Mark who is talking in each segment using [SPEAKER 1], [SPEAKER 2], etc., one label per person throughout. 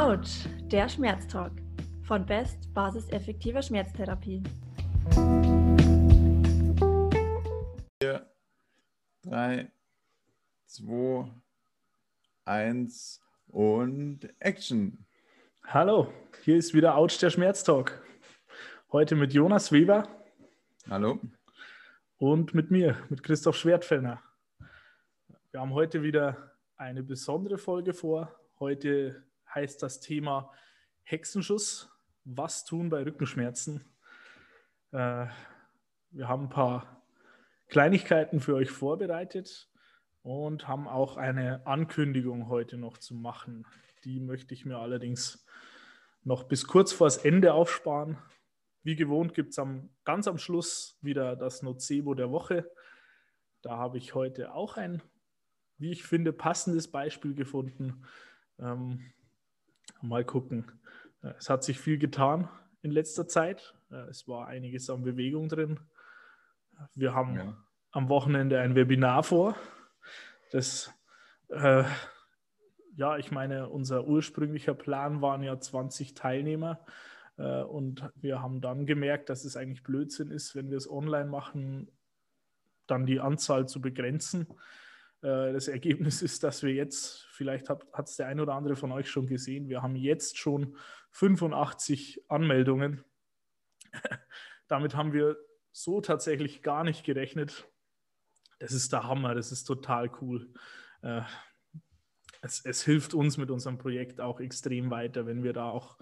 [SPEAKER 1] Autsch, der Schmerztalk von Best Basis effektiver Schmerztherapie.
[SPEAKER 2] 4, 3, 2, 1 und Action.
[SPEAKER 3] Hallo, hier ist wieder Autsch, der Schmerztalk. Heute mit Jonas Weber.
[SPEAKER 2] Hallo.
[SPEAKER 3] Und mit mir, mit Christoph Schwertfellner. Wir haben heute wieder eine besondere Folge vor. Heute heißt das Thema Hexenschuss. Was tun bei Rückenschmerzen? Äh, wir haben ein paar Kleinigkeiten für euch vorbereitet und haben auch eine Ankündigung heute noch zu machen. Die möchte ich mir allerdings noch bis kurz vors Ende aufsparen. Wie gewohnt gibt es am, ganz am Schluss wieder das Nocebo der Woche. Da habe ich heute auch ein wie ich finde, passendes Beispiel gefunden. Ähm, mal gucken. Äh, es hat sich viel getan in letzter Zeit. Äh, es war einiges an Bewegung drin. Wir haben ja. am Wochenende ein Webinar vor. Das, äh, ja, ich meine, unser ursprünglicher Plan waren ja 20 Teilnehmer. Äh, und wir haben dann gemerkt, dass es eigentlich Blödsinn ist, wenn wir es online machen, dann die Anzahl zu begrenzen. Äh, das Ergebnis ist, dass wir jetzt, vielleicht hat es der ein oder andere von euch schon gesehen, wir haben jetzt schon 85 Anmeldungen. Damit haben wir so tatsächlich gar nicht gerechnet. Das ist der Hammer, das ist total cool. Äh, es, es, hilft uns mit unserem Projekt auch extrem weiter, wenn wir da auch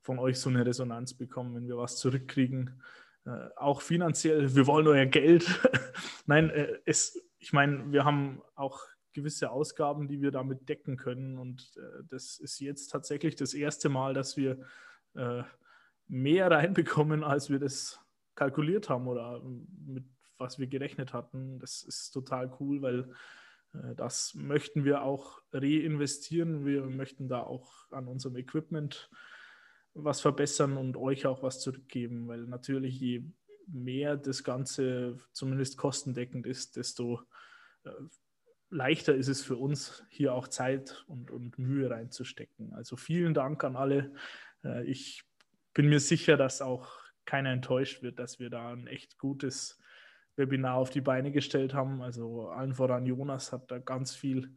[SPEAKER 3] von euch so eine Resonanz bekommen, wenn wir was zurückkriegen. Äh, auch finanziell, wir wollen euer Geld. Nein, es, ich meine, wir haben auch gewisse Ausgaben, die wir damit decken können. Und äh, das ist jetzt tatsächlich das erste Mal, dass wir äh, mehr reinbekommen, als wir das kalkuliert haben oder mit was wir gerechnet hatten. Das ist total cool, weil äh, das möchten wir auch reinvestieren. Wir möchten da auch an unserem Equipment was verbessern und euch auch was zurückgeben, weil natürlich je mehr das Ganze zumindest kostendeckend ist, desto leichter ist es für uns, hier auch Zeit und, und Mühe reinzustecken. Also vielen Dank an alle. Äh, ich bin mir sicher, dass auch keiner enttäuscht wird, dass wir da ein echt gutes Webinar auf die Beine gestellt haben. Also allen voran Jonas hat da ganz viel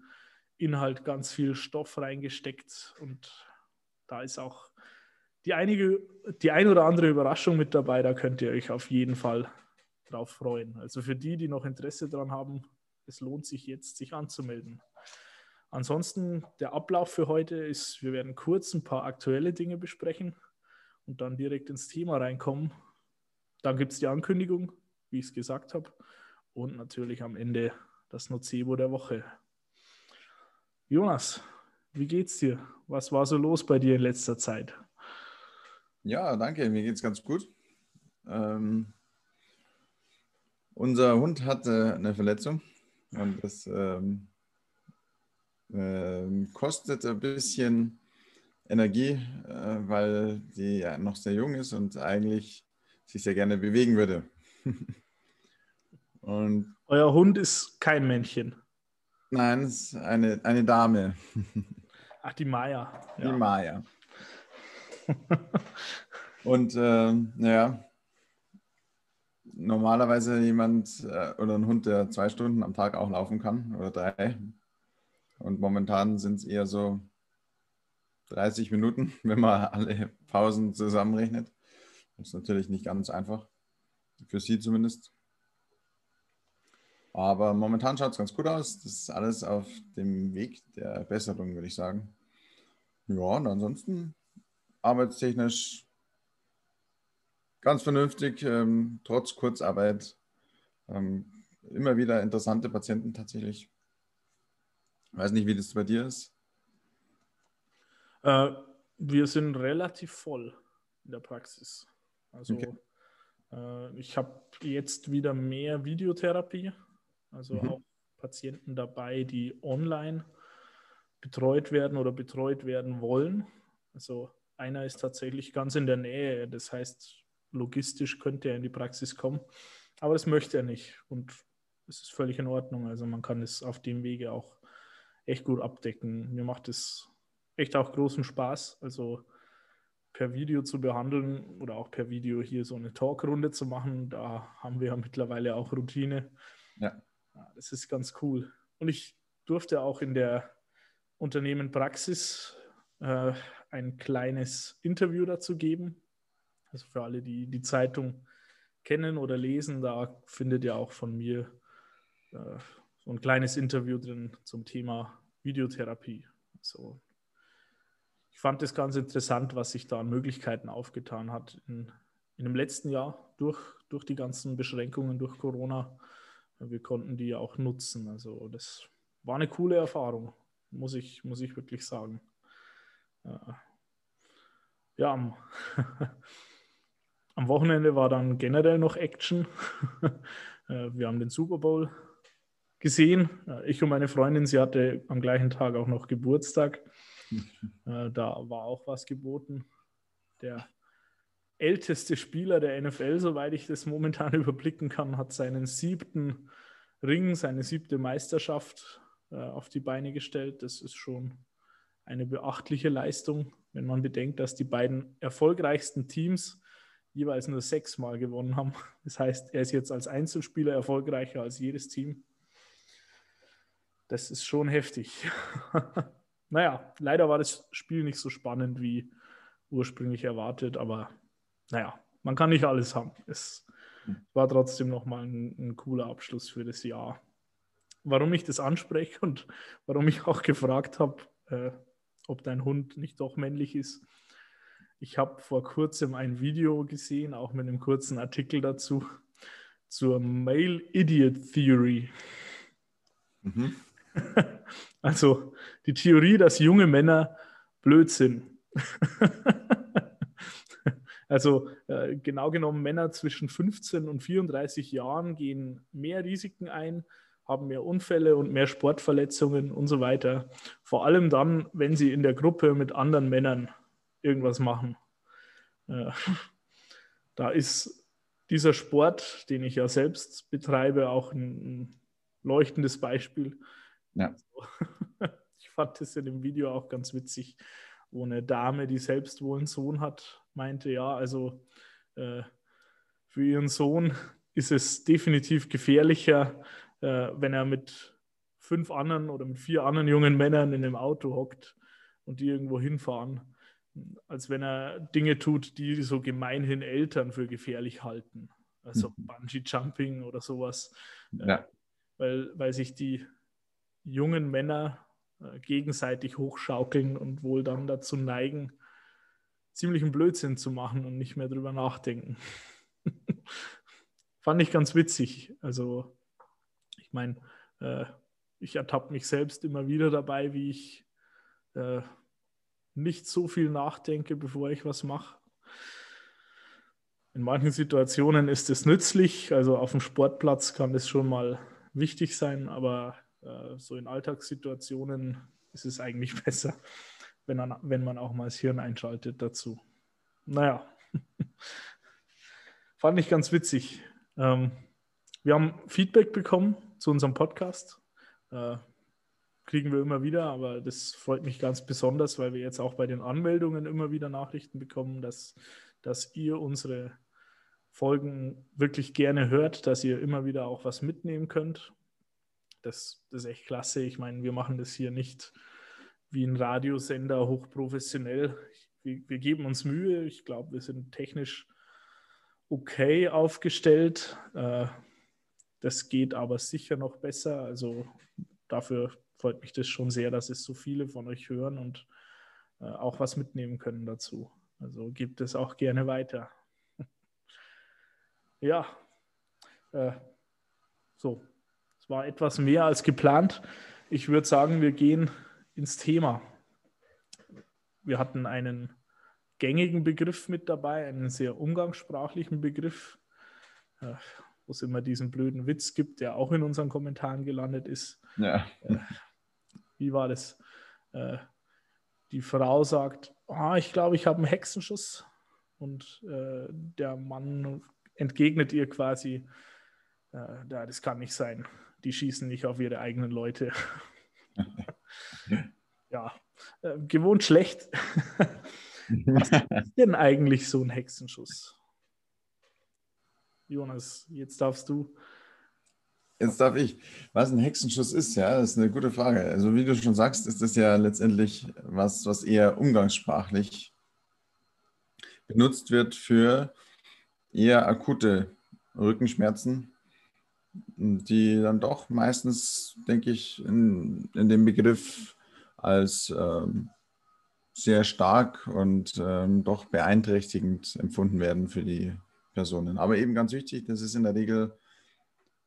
[SPEAKER 3] Inhalt, ganz viel Stoff reingesteckt und da ist auch die einige, die ein oder andere Überraschung mit dabei, da könnt ihr euch auf jeden Fall drauf freuen. Also für die, die noch Interesse daran haben, es lohnt sich jetzt, sich anzumelden. Ansonsten der Ablauf für heute ist, wir werden kurz ein paar aktuelle Dinge besprechen und dann direkt ins Thema reinkommen. Dann gibt es die Ankündigung, wie ich es gesagt habe, und natürlich am Ende das Nocebo der Woche. Jonas, wie geht's dir? Was war so los bei dir in letzter Zeit?
[SPEAKER 2] Ja, danke, mir geht's ganz gut. Ähm, unser Hund hatte eine Verletzung und das ähm, äh, kostet ein bisschen Energie, äh, weil die ja noch sehr jung ist und eigentlich sich sehr gerne bewegen würde.
[SPEAKER 3] und Euer Hund ist kein Männchen.
[SPEAKER 2] Nein, es ist eine, eine Dame.
[SPEAKER 3] Ach, die Maya.
[SPEAKER 2] Die ja. Maya. Und äh, naja, normalerweise jemand äh, oder ein Hund, der zwei Stunden am Tag auch laufen kann oder drei. Und momentan sind es eher so 30 Minuten, wenn man alle Pausen zusammenrechnet. Das ist natürlich nicht ganz einfach, für sie zumindest. Aber momentan schaut es ganz gut aus. Das ist alles auf dem Weg der Besserung, würde ich sagen. Ja, und ansonsten arbeitstechnisch ganz vernünftig, ähm, trotz Kurzarbeit. Ähm, immer wieder interessante Patienten tatsächlich. Ich weiß nicht, wie das bei dir ist.
[SPEAKER 3] Äh, wir sind relativ voll in der Praxis. Also okay. äh, ich habe jetzt wieder mehr Videotherapie, also mhm. auch Patienten dabei, die online betreut werden oder betreut werden wollen. Also einer ist tatsächlich ganz in der Nähe. Das heißt, logistisch könnte er in die Praxis kommen. Aber das möchte er nicht. Und es ist völlig in Ordnung. Also man kann es auf dem Wege auch echt gut abdecken. Mir macht es echt auch großen Spaß. Also per Video zu behandeln oder auch per Video hier so eine Talkrunde zu machen. Da haben wir ja mittlerweile auch Routine. Ja. ja. Das ist ganz cool. Und ich durfte auch in der Unternehmen Praxis äh, ein kleines Interview dazu geben. Also für alle, die die Zeitung kennen oder lesen, da findet ihr auch von mir äh, so ein kleines Interview drin zum Thema Videotherapie. So ich fand es ganz interessant, was sich da an Möglichkeiten aufgetan hat in, in dem letzten Jahr durch, durch die ganzen Beschränkungen durch Corona. Wir konnten die auch nutzen. Also das war eine coole Erfahrung, muss ich, muss ich wirklich sagen. Äh, ja, am, Wochenende war dann generell noch Action. Äh, wir haben den Super Bowl gesehen. Äh, ich und meine Freundin, sie hatte am gleichen Tag auch noch Geburtstag. Äh, da war auch was geboten. Der älteste Spieler der NFL, soweit ich das momentan überblicken kann, hat seinen siebten Ring, seine siebte Meisterschaft auf die Beine gestellt. Das ist schon eine beachtliche Leistung, wenn man bedenkt, dass die beiden erfolgreichsten Teams jeweils nur sechsmal gewonnen haben. Das heißt, er ist jetzt als Einzelspieler erfolgreicher als jedes Team. Das ist schon heftig. naja, leider war das Spiel nicht so spannend wie ursprünglich erwartet, aber naja, man kann nicht alles haben. Es war trotzdem nochmal ein, ein cooler Abschluss für das Jahr. Warum ich das anspreche und warum ich auch gefragt habe, äh, ob dein Hund nicht doch männlich ist. Ich habe vor kurzem ein Video gesehen, auch mit einem kurzen Artikel dazu, zur Male Idiot Theory. Mhm. Also die Theorie, dass junge Männer blöd sind. also äh, genau genommen, Männer zwischen 15 und 34 Jahren gehen mehr Risiken ein, haben mehr Unfälle und mehr Sportverletzungen und so weiter. Vor allem dann, wenn sie in der Gruppe mit anderen Männern irgendwas machen. Äh, da ist dieser Sport, den ich ja selbst betreibe, auch ein, ein leuchtendes Beispiel. Ja. Ich fand das in dem Video auch ganz witzig, wo eine Dame, die selbst wohl einen Sohn hat, meinte, ja, also äh, für ihren Sohn ist es definitiv gefährlicher, äh, wenn er mit fünf anderen oder mit vier anderen jungen Männern in einem Auto hockt und die irgendwo hinfahren, als wenn er Dinge tut, die so gemeinhin Eltern für gefährlich halten. Also mhm. Bungee Jumping oder sowas. Äh, ja. weil, weil sich die jungen Männer äh, gegenseitig hochschaukeln und wohl dann dazu neigen, ziemlichen Blödsinn zu machen und nicht mehr drüber nachdenken. Fand ich ganz witzig. Also, ich meine, äh, ich ertappe mich selbst immer wieder dabei, wie ich äh, nicht so viel nachdenke, bevor ich was mache. In manchen Situationen ist es nützlich, also auf dem Sportplatz kann das schon mal wichtig sein, aber äh, so in Alltagssituationen ist es eigentlich besser, wenn man, wenn man auch mal das Hirn einschaltet dazu. Naja, fand ich ganz witzig. Ähm, wir haben Feedback bekommen zu unserem Podcast. Äh, kriegen wir immer wieder, aber das freut mich ganz besonders, weil wir jetzt auch bei den Anmeldungen immer wieder Nachrichten bekommen, dass, dass ihr unsere Folgen wirklich gerne hört, dass ihr immer wieder auch was mitnehmen könnt das, das ist echt klasse. Ich meine, wir machen das hier nicht wie ein Radiosender hochprofessionell. Wir, wir geben uns Mühe. Ich glaube, wir sind technisch okay aufgestellt. Äh, das geht aber sicher noch besser. Also dafür freut mich das schon sehr, dass es so viele von euch hören und äh, auch was mitnehmen können dazu. Also gibt es auch gerne weiter. ja, äh, so, es war etwas mehr als geplant. Ich würde sagen, wir gehen ins Thema. Wir hatten einen gängigen Begriff mit dabei, einen sehr umgangssprachlichen Begriff, äh, wo es immer diesen blöden Witz gibt, der auch in unseren Kommentaren gelandet ist. Ja. Äh, wie war das? Äh, die Frau sagt, oh, ich glaube, ich habe einen Hexenschuss. Und der Mann entgegnet ihr quasi, das kann nicht sein die schießen nicht auf ihre eigenen Leute. ja, äh, gewohnt schlecht. Was ist denn eigentlich so ein Hexenschuss? Jonas, jetzt darfst du.
[SPEAKER 2] Jetzt darf ich. Was ein Hexenschuss ist, ja, das ist eine gute Frage. Also wie du schon sagst, ist das ja letztendlich was, was eher umgangssprachlich benutzt wird für eher akute Rückenschmerzen, die dann doch meistens, denke ich, in, in dem Begriff als ähm, sehr stark und ähm, doch beeinträchtigend empfunden werden für die Personen. Aber eben ganz wichtig, das ist in der Regel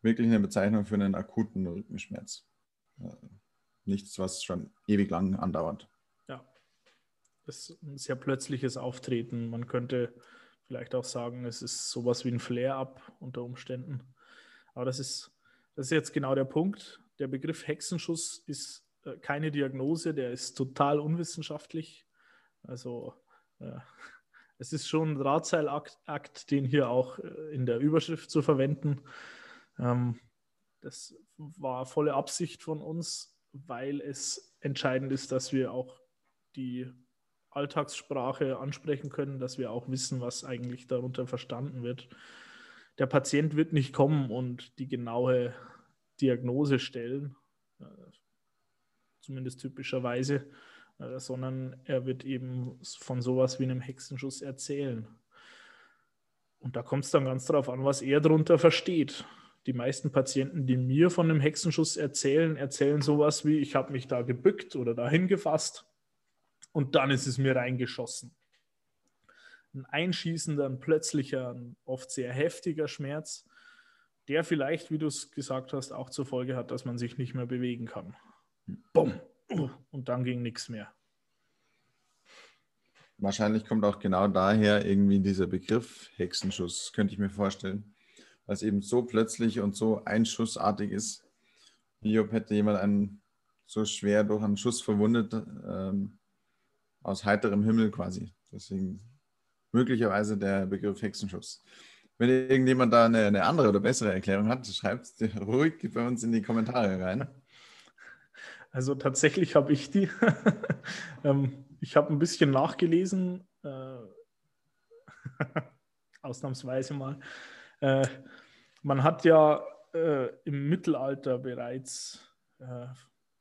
[SPEAKER 2] wirklich eine Bezeichnung für einen akuten Rückenschmerz. Äh, nichts, was schon ewig lang andauert.
[SPEAKER 3] Ja, das ist ein sehr plötzliches Auftreten. Man könnte vielleicht auch sagen, es ist sowas wie ein Flare-up unter Umständen. Aber das ist, das ist jetzt genau der Punkt. Der Begriff Hexenschuss ist äh, keine Diagnose, der ist total unwissenschaftlich. Also äh, es ist schon ein Drahtseilakt, den hier auch äh, in der Überschrift zu verwenden. Ähm, das war volle Absicht von uns, weil es entscheidend ist, dass wir auch die Alltagssprache ansprechen können, dass wir auch wissen, was eigentlich darunter verstanden wird. Der Patient wird nicht kommen und die genaue Diagnose stellen, äh, zumindest typischerweise, äh, sondern er wird eben von sowas wie einem Hexenschuss erzählen. Und da kommt es dann ganz darauf an, was er darunter versteht. Die meisten Patienten, die mir von einem Hexenschuss erzählen, erzählen sowas wie, ich habe mich da gebückt oder dahin gefasst und dann ist es mir reingeschossen. Ein einschießender, ein plötzlicher, ein oft sehr heftiger Schmerz, der vielleicht, wie du es gesagt hast, auch zur Folge hat, dass man sich nicht mehr bewegen kann. Bumm. Und dann ging nichts mehr.
[SPEAKER 2] Wahrscheinlich kommt auch genau daher irgendwie dieser Begriff Hexenschuss, könnte ich mir vorstellen. Weil es eben so plötzlich und so einschussartig ist. Wie ob hätte jemand einen so schwer durch einen Schuss verwundet, ähm, aus heiterem Himmel quasi. Deswegen möglicherweise der Begriff Hexenschuss. Wenn irgendjemand da eine, eine andere oder bessere Erklärung hat, schreibt es ruhig bei uns in die Kommentare rein.
[SPEAKER 3] Also tatsächlich habe ich die. Ähm, ich habe ein bisschen nachgelesen, äh, ausnahmsweise mal. Äh, man hat ja äh, im Mittelalter bereits äh,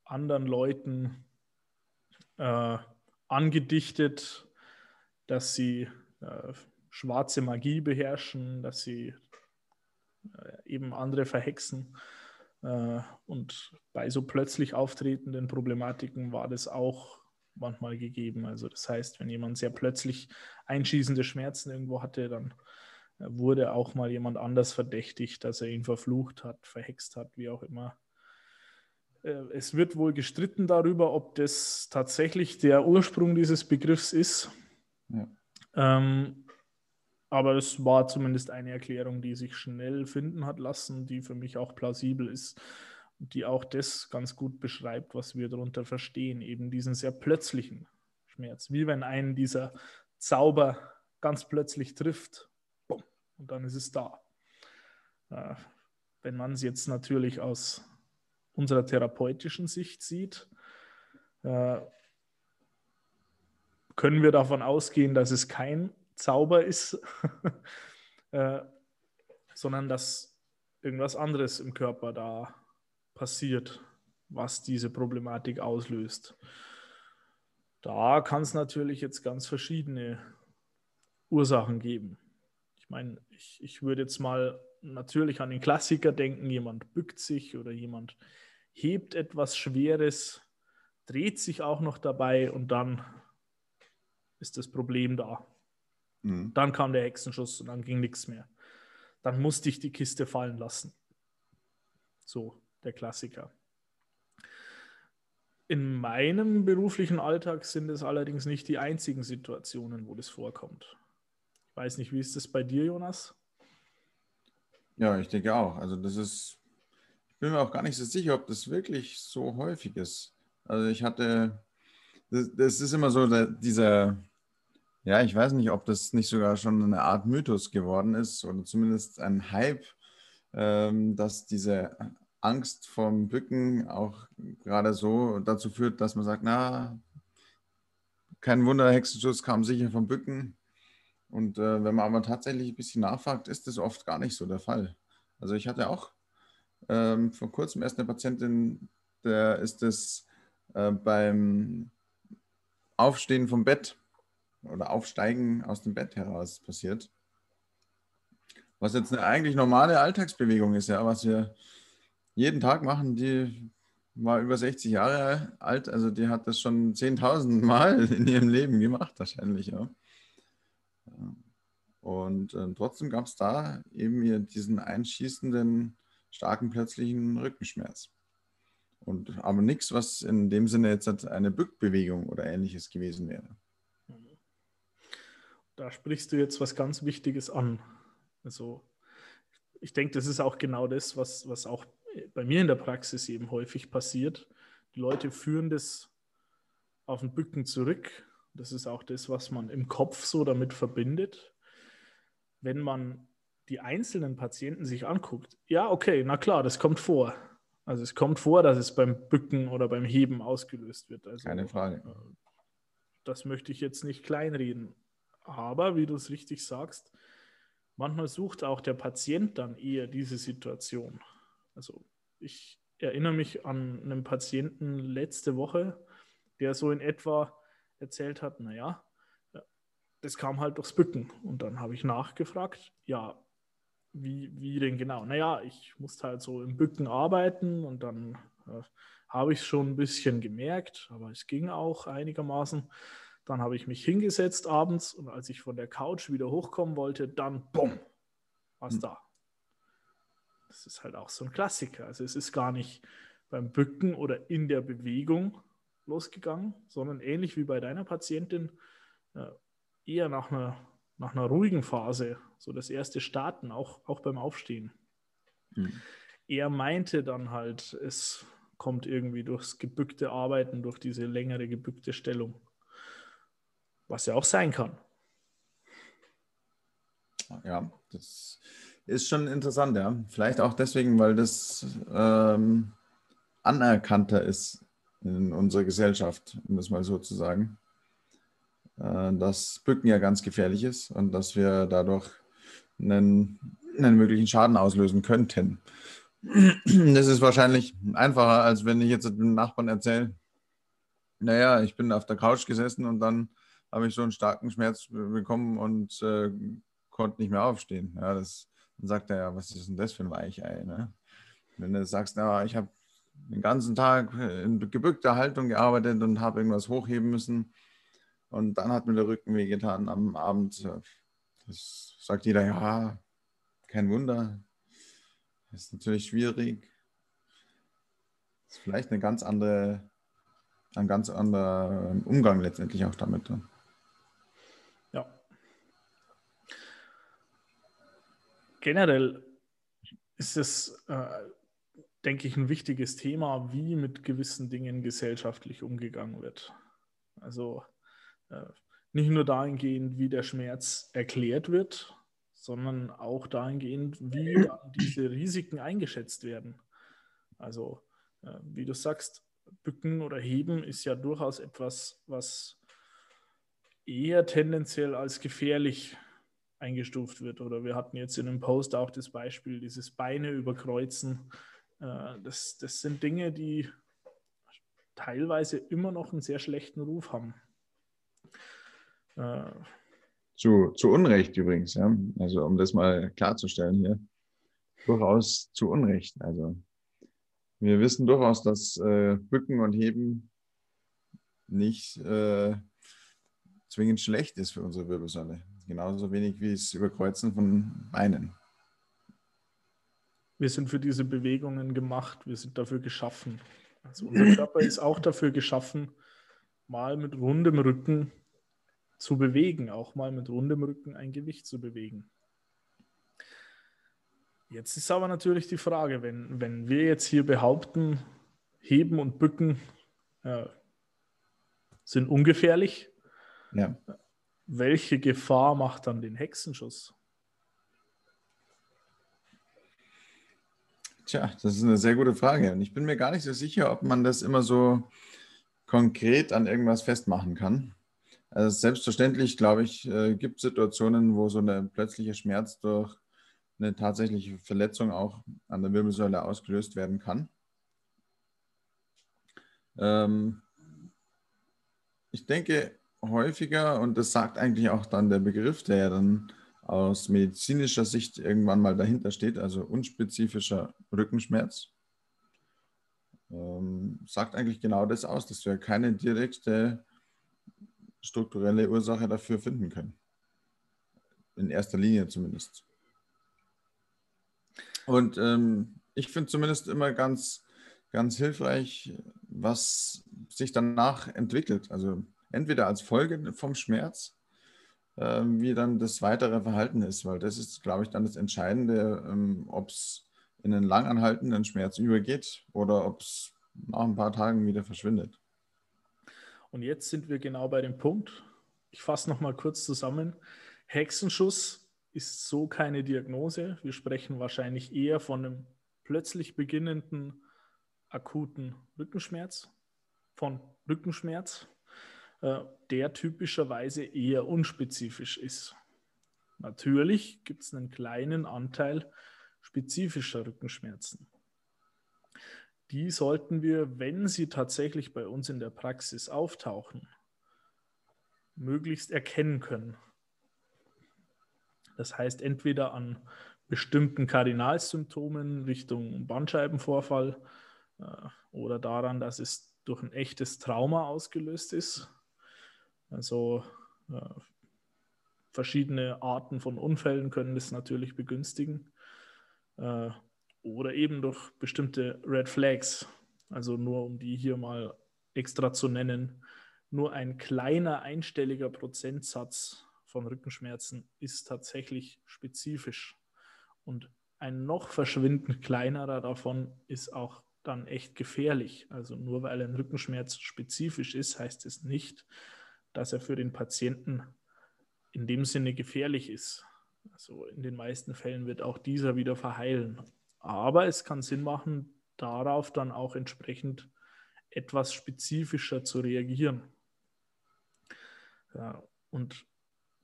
[SPEAKER 3] anderen Leuten äh, angedichtet, dass sie äh, schwarze Magie beherrschen, dass sie eben andere verhexen. Und bei so plötzlich auftretenden Problematiken war das auch manchmal gegeben. Also das heißt, wenn jemand sehr plötzlich einschießende Schmerzen irgendwo hatte, dann wurde auch mal jemand anders verdächtigt, dass er ihn verflucht hat, verhext hat, wie auch immer. Äh, es wird wohl gestritten darüber, ob das tatsächlich der Ursprung dieses Begriffs ist. Ja. Ähm, aber es war zumindest eine Erklärung, die sich schnell finden hat lassen, die für mich auch plausibel ist und die auch das ganz gut beschreibt, was wir darunter verstehen, eben diesen sehr plötzlichen Schmerz, wie wenn einen dieser Zauber ganz plötzlich trifft und dann ist es da. Äh, wenn man es jetzt natürlich aus unserer therapeutischen Sicht sieht, äh, können wir davon ausgehen, dass es kein Zauber ist, äh, sondern dass irgendwas anderes im Körper da passiert, was diese Problematik auslöst. Da kann es natürlich jetzt ganz verschiedene Ursachen geben. Ich meine, ich, ich würde jetzt mal natürlich an den Klassiker denken, jemand bückt sich oder jemand hebt etwas Schweres, dreht sich auch noch dabei und dann ist das Problem da. Mhm. Dann kam der Hexenschuss und dann ging nichts mehr. Dann musste ich die Kiste fallen lassen. So, der Klassiker. In meinem beruflichen Alltag sind es allerdings nicht die einzigen Situationen, wo das vorkommt. Ich weiß nicht, wie ist das bei dir, Jonas?
[SPEAKER 2] Ja, ich denke auch. Also das ist bin mir auch gar nicht so sicher, ob das wirklich so häufig ist. Also ich hatte, das, das ist immer so dieser, ja, ich weiß nicht, ob das nicht sogar schon eine Art Mythos geworden ist oder zumindest ein Hype, ähm, dass diese Angst vom Bücken auch gerade so dazu führt, dass man sagt, na, kein Wunder, Hexenschuss kam sicher vom Bücken. Und äh, wenn man aber tatsächlich ein bisschen nachfragt, ist das oft gar nicht so der Fall. Also ich hatte auch ähm, vor kurzem erst eine Patientin, der ist es äh, beim Aufstehen vom Bett oder Aufsteigen aus dem Bett heraus passiert. Was jetzt eine eigentlich normale Alltagsbewegung ist, ja, was wir jeden Tag machen, die war über 60 Jahre alt, also die hat das schon 10.000 Mal in ihrem Leben gemacht, wahrscheinlich, ja. Und äh, trotzdem gab es da eben diesen einschießenden, starken plötzlichen Rückenschmerz. Und aber nichts, was in dem Sinne jetzt eine Bückbewegung oder ähnliches gewesen wäre.
[SPEAKER 3] Da sprichst du jetzt was ganz Wichtiges an. Also ich denke, das ist auch genau das, was, was auch bei mir in der Praxis eben häufig passiert. Die Leute führen das auf den Bücken zurück. Das ist auch das, was man im Kopf so damit verbindet. Wenn man die einzelnen Patienten sich anguckt, ja, okay, na klar, das kommt vor. Also es kommt vor, dass es beim Bücken oder beim Heben ausgelöst wird. Also,
[SPEAKER 2] Keine Frage.
[SPEAKER 3] Äh, das möchte ich jetzt nicht kleinreden. Aber wie du es richtig sagst, manchmal sucht auch der Patient dann eher diese Situation. Also ich erinnere mich an einen Patienten letzte Woche, der so in etwa erzählt hat, naja, das kam halt durchs Bücken. Und dann habe ich nachgefragt, ja, wie, wie denn genau? Naja, ich musste halt so im Bücken arbeiten und dann äh, habe ich es schon ein bisschen gemerkt, aber es ging auch einigermaßen. Dann habe ich mich hingesetzt abends und als ich von der Couch wieder hochkommen wollte, dann bumm, was hm. da. Das ist halt auch so ein Klassiker. Also es ist gar nicht beim Bücken oder in der Bewegung losgegangen, sondern ähnlich wie bei deiner Patientin äh, eher nach einer, nach einer ruhigen Phase, so das erste Starten, auch, auch beim Aufstehen. Hm. Er meinte dann halt, es kommt irgendwie durchs gebückte Arbeiten, durch diese längere gebückte Stellung. Was ja auch sein kann.
[SPEAKER 2] Ja, das ist schon interessant, ja. Vielleicht auch deswegen, weil das ähm, anerkannter ist in unserer Gesellschaft, um das mal so zu sagen. Äh, dass Bücken ja ganz gefährlich ist und dass wir dadurch einen, einen möglichen Schaden auslösen könnten. Das ist wahrscheinlich einfacher, als wenn ich jetzt dem Nachbarn erzähle, naja, ich bin auf der Couch gesessen und dann habe ich so einen starken Schmerz bekommen und äh, konnte nicht mehr aufstehen. Ja, das, dann sagt er ja, was ist denn das für ein Weichei? Ne? Wenn du sagst, na, ich habe den ganzen Tag in gebückter Haltung gearbeitet und habe irgendwas hochheben müssen und dann hat mir der Rücken wehgetan am Abend. Das sagt jeder, ja, kein Wunder. Ist natürlich schwierig. Ist vielleicht eine ganz andere, ein ganz anderer Umgang letztendlich auch damit. Ne?
[SPEAKER 3] generell ist es, äh, denke ich, ein wichtiges Thema, wie mit gewissen Dingen gesellschaftlich umgegangen wird. Also nicht nur dahingehend, wie der Schmerz erklärt wird, sondern auch dahingehend, wie diese Risiken eingeschätzt werden. Also, äh, wie du sagst, Bücken oder Heben ist ja durchaus etwas, was eher tendenziell als gefährlich eingestuft wird. Oder wir hatten jetzt in einem Post auch das Beispiel, dieses Beine überkreuzen. Äh, das, das sind Dinge, die teilweise immer noch einen sehr schlechten Ruf haben.
[SPEAKER 2] Äh, zu, zu Unrecht übrigens, ja. Also um das mal klarzustellen hier. Durchaus zu Unrecht. Also wir wissen durchaus, dass äh, Bücken und Heben nicht äh, zwingend schlecht ist für unsere Wirbelsäule. Genauso wenig wie das Überkreuzen von Beinen.
[SPEAKER 3] Wir sind für diese Bewegungen gemacht, wir sind dafür geschaffen. Also unser Körper ist auch dafür geschaffen, mal mit rundem Rücken zu bewegen, auch mal mit rundem Rücken ein Gewicht zu bewegen. Jetzt ist aber natürlich die Frage, wenn, wenn wir jetzt hier behaupten, Heben und Bücken äh, sind ungefährlich, ja welche Gefahr macht dann den Hexenschuss?
[SPEAKER 2] Tja, das ist eine sehr gute Frage. Und ich bin mir gar nicht so sicher, ob man das immer so konkret an irgendwas festmachen kann. Also selbstverständlich, glaube ich, äh, gibt es Situationen, wo so ein plötzlicher Schmerz durch eine tatsächliche Verletzung auch an der Wirbelsäule ausgelöst werden kann. Ähm, ich denke häufiger, und das sagt eigentlich auch dann der Begriff, der ja dann aus medizinischer Sicht irgendwann mal dahinter steht, also unspezifischer Rückenschmerz, ähm, sagt eigentlich genau das aus, dass wir keine direkte strukturelle Ursache dafür finden können. In erster Linie zumindest. Und ähm, ich finde zumindest immer ganz, ganz hilfreich, was sich danach entwickelt. Also entweder als Folge vom Schmerz, äh, wie dann das weitere Verhalten ist, weil das ist, glaube ich, dann das Entscheidende, ähm, ob es in einen langanhaltenden Schmerz übergeht oder ob es nach ein paar Tagen wieder verschwindet.
[SPEAKER 3] Und jetzt sind wir genau bei dem Punkt. Ich fasse noch mal kurz zusammen. Hexenschuss ist so keine Diagnose. Wir sprechen wahrscheinlich eher von einem plötzlich beginnenden akuten Rückenschmerz, von Rückenschmerz, äh, der typischerweise eher unspezifisch ist. Natürlich gibt es einen kleinen Anteil spezifischer Rückenschmerzen. Die sollten wir, wenn sie tatsächlich bei uns in der Praxis auftauchen, möglichst erkennen können. Das heißt, entweder an bestimmten Kardinalsymptomen Richtung Bandscheibenvorfall äh, oder daran, dass es durch ein echtes Trauma ausgelöst ist. Also äh, verschiedene Arten von Unfällen können das natürlich begünstigen. Äh, oder eben durch bestimmte Red Flags. Also nur um die hier mal extra zu nennen. Nur ein kleiner einstelliger Prozentsatz von Rückenschmerzen ist tatsächlich spezifisch. Und ein noch verschwindend kleinerer davon ist auch dann echt gefährlich. Also nur weil ein Rückenschmerz spezifisch ist, heißt es nicht, dass er für den Patienten in dem Sinne gefährlich ist. Also in den meisten Fällen wird auch dieser wieder verheilen. Aber es kann Sinn machen, darauf dann auch entsprechend etwas spezifischer zu reagieren. Ja, und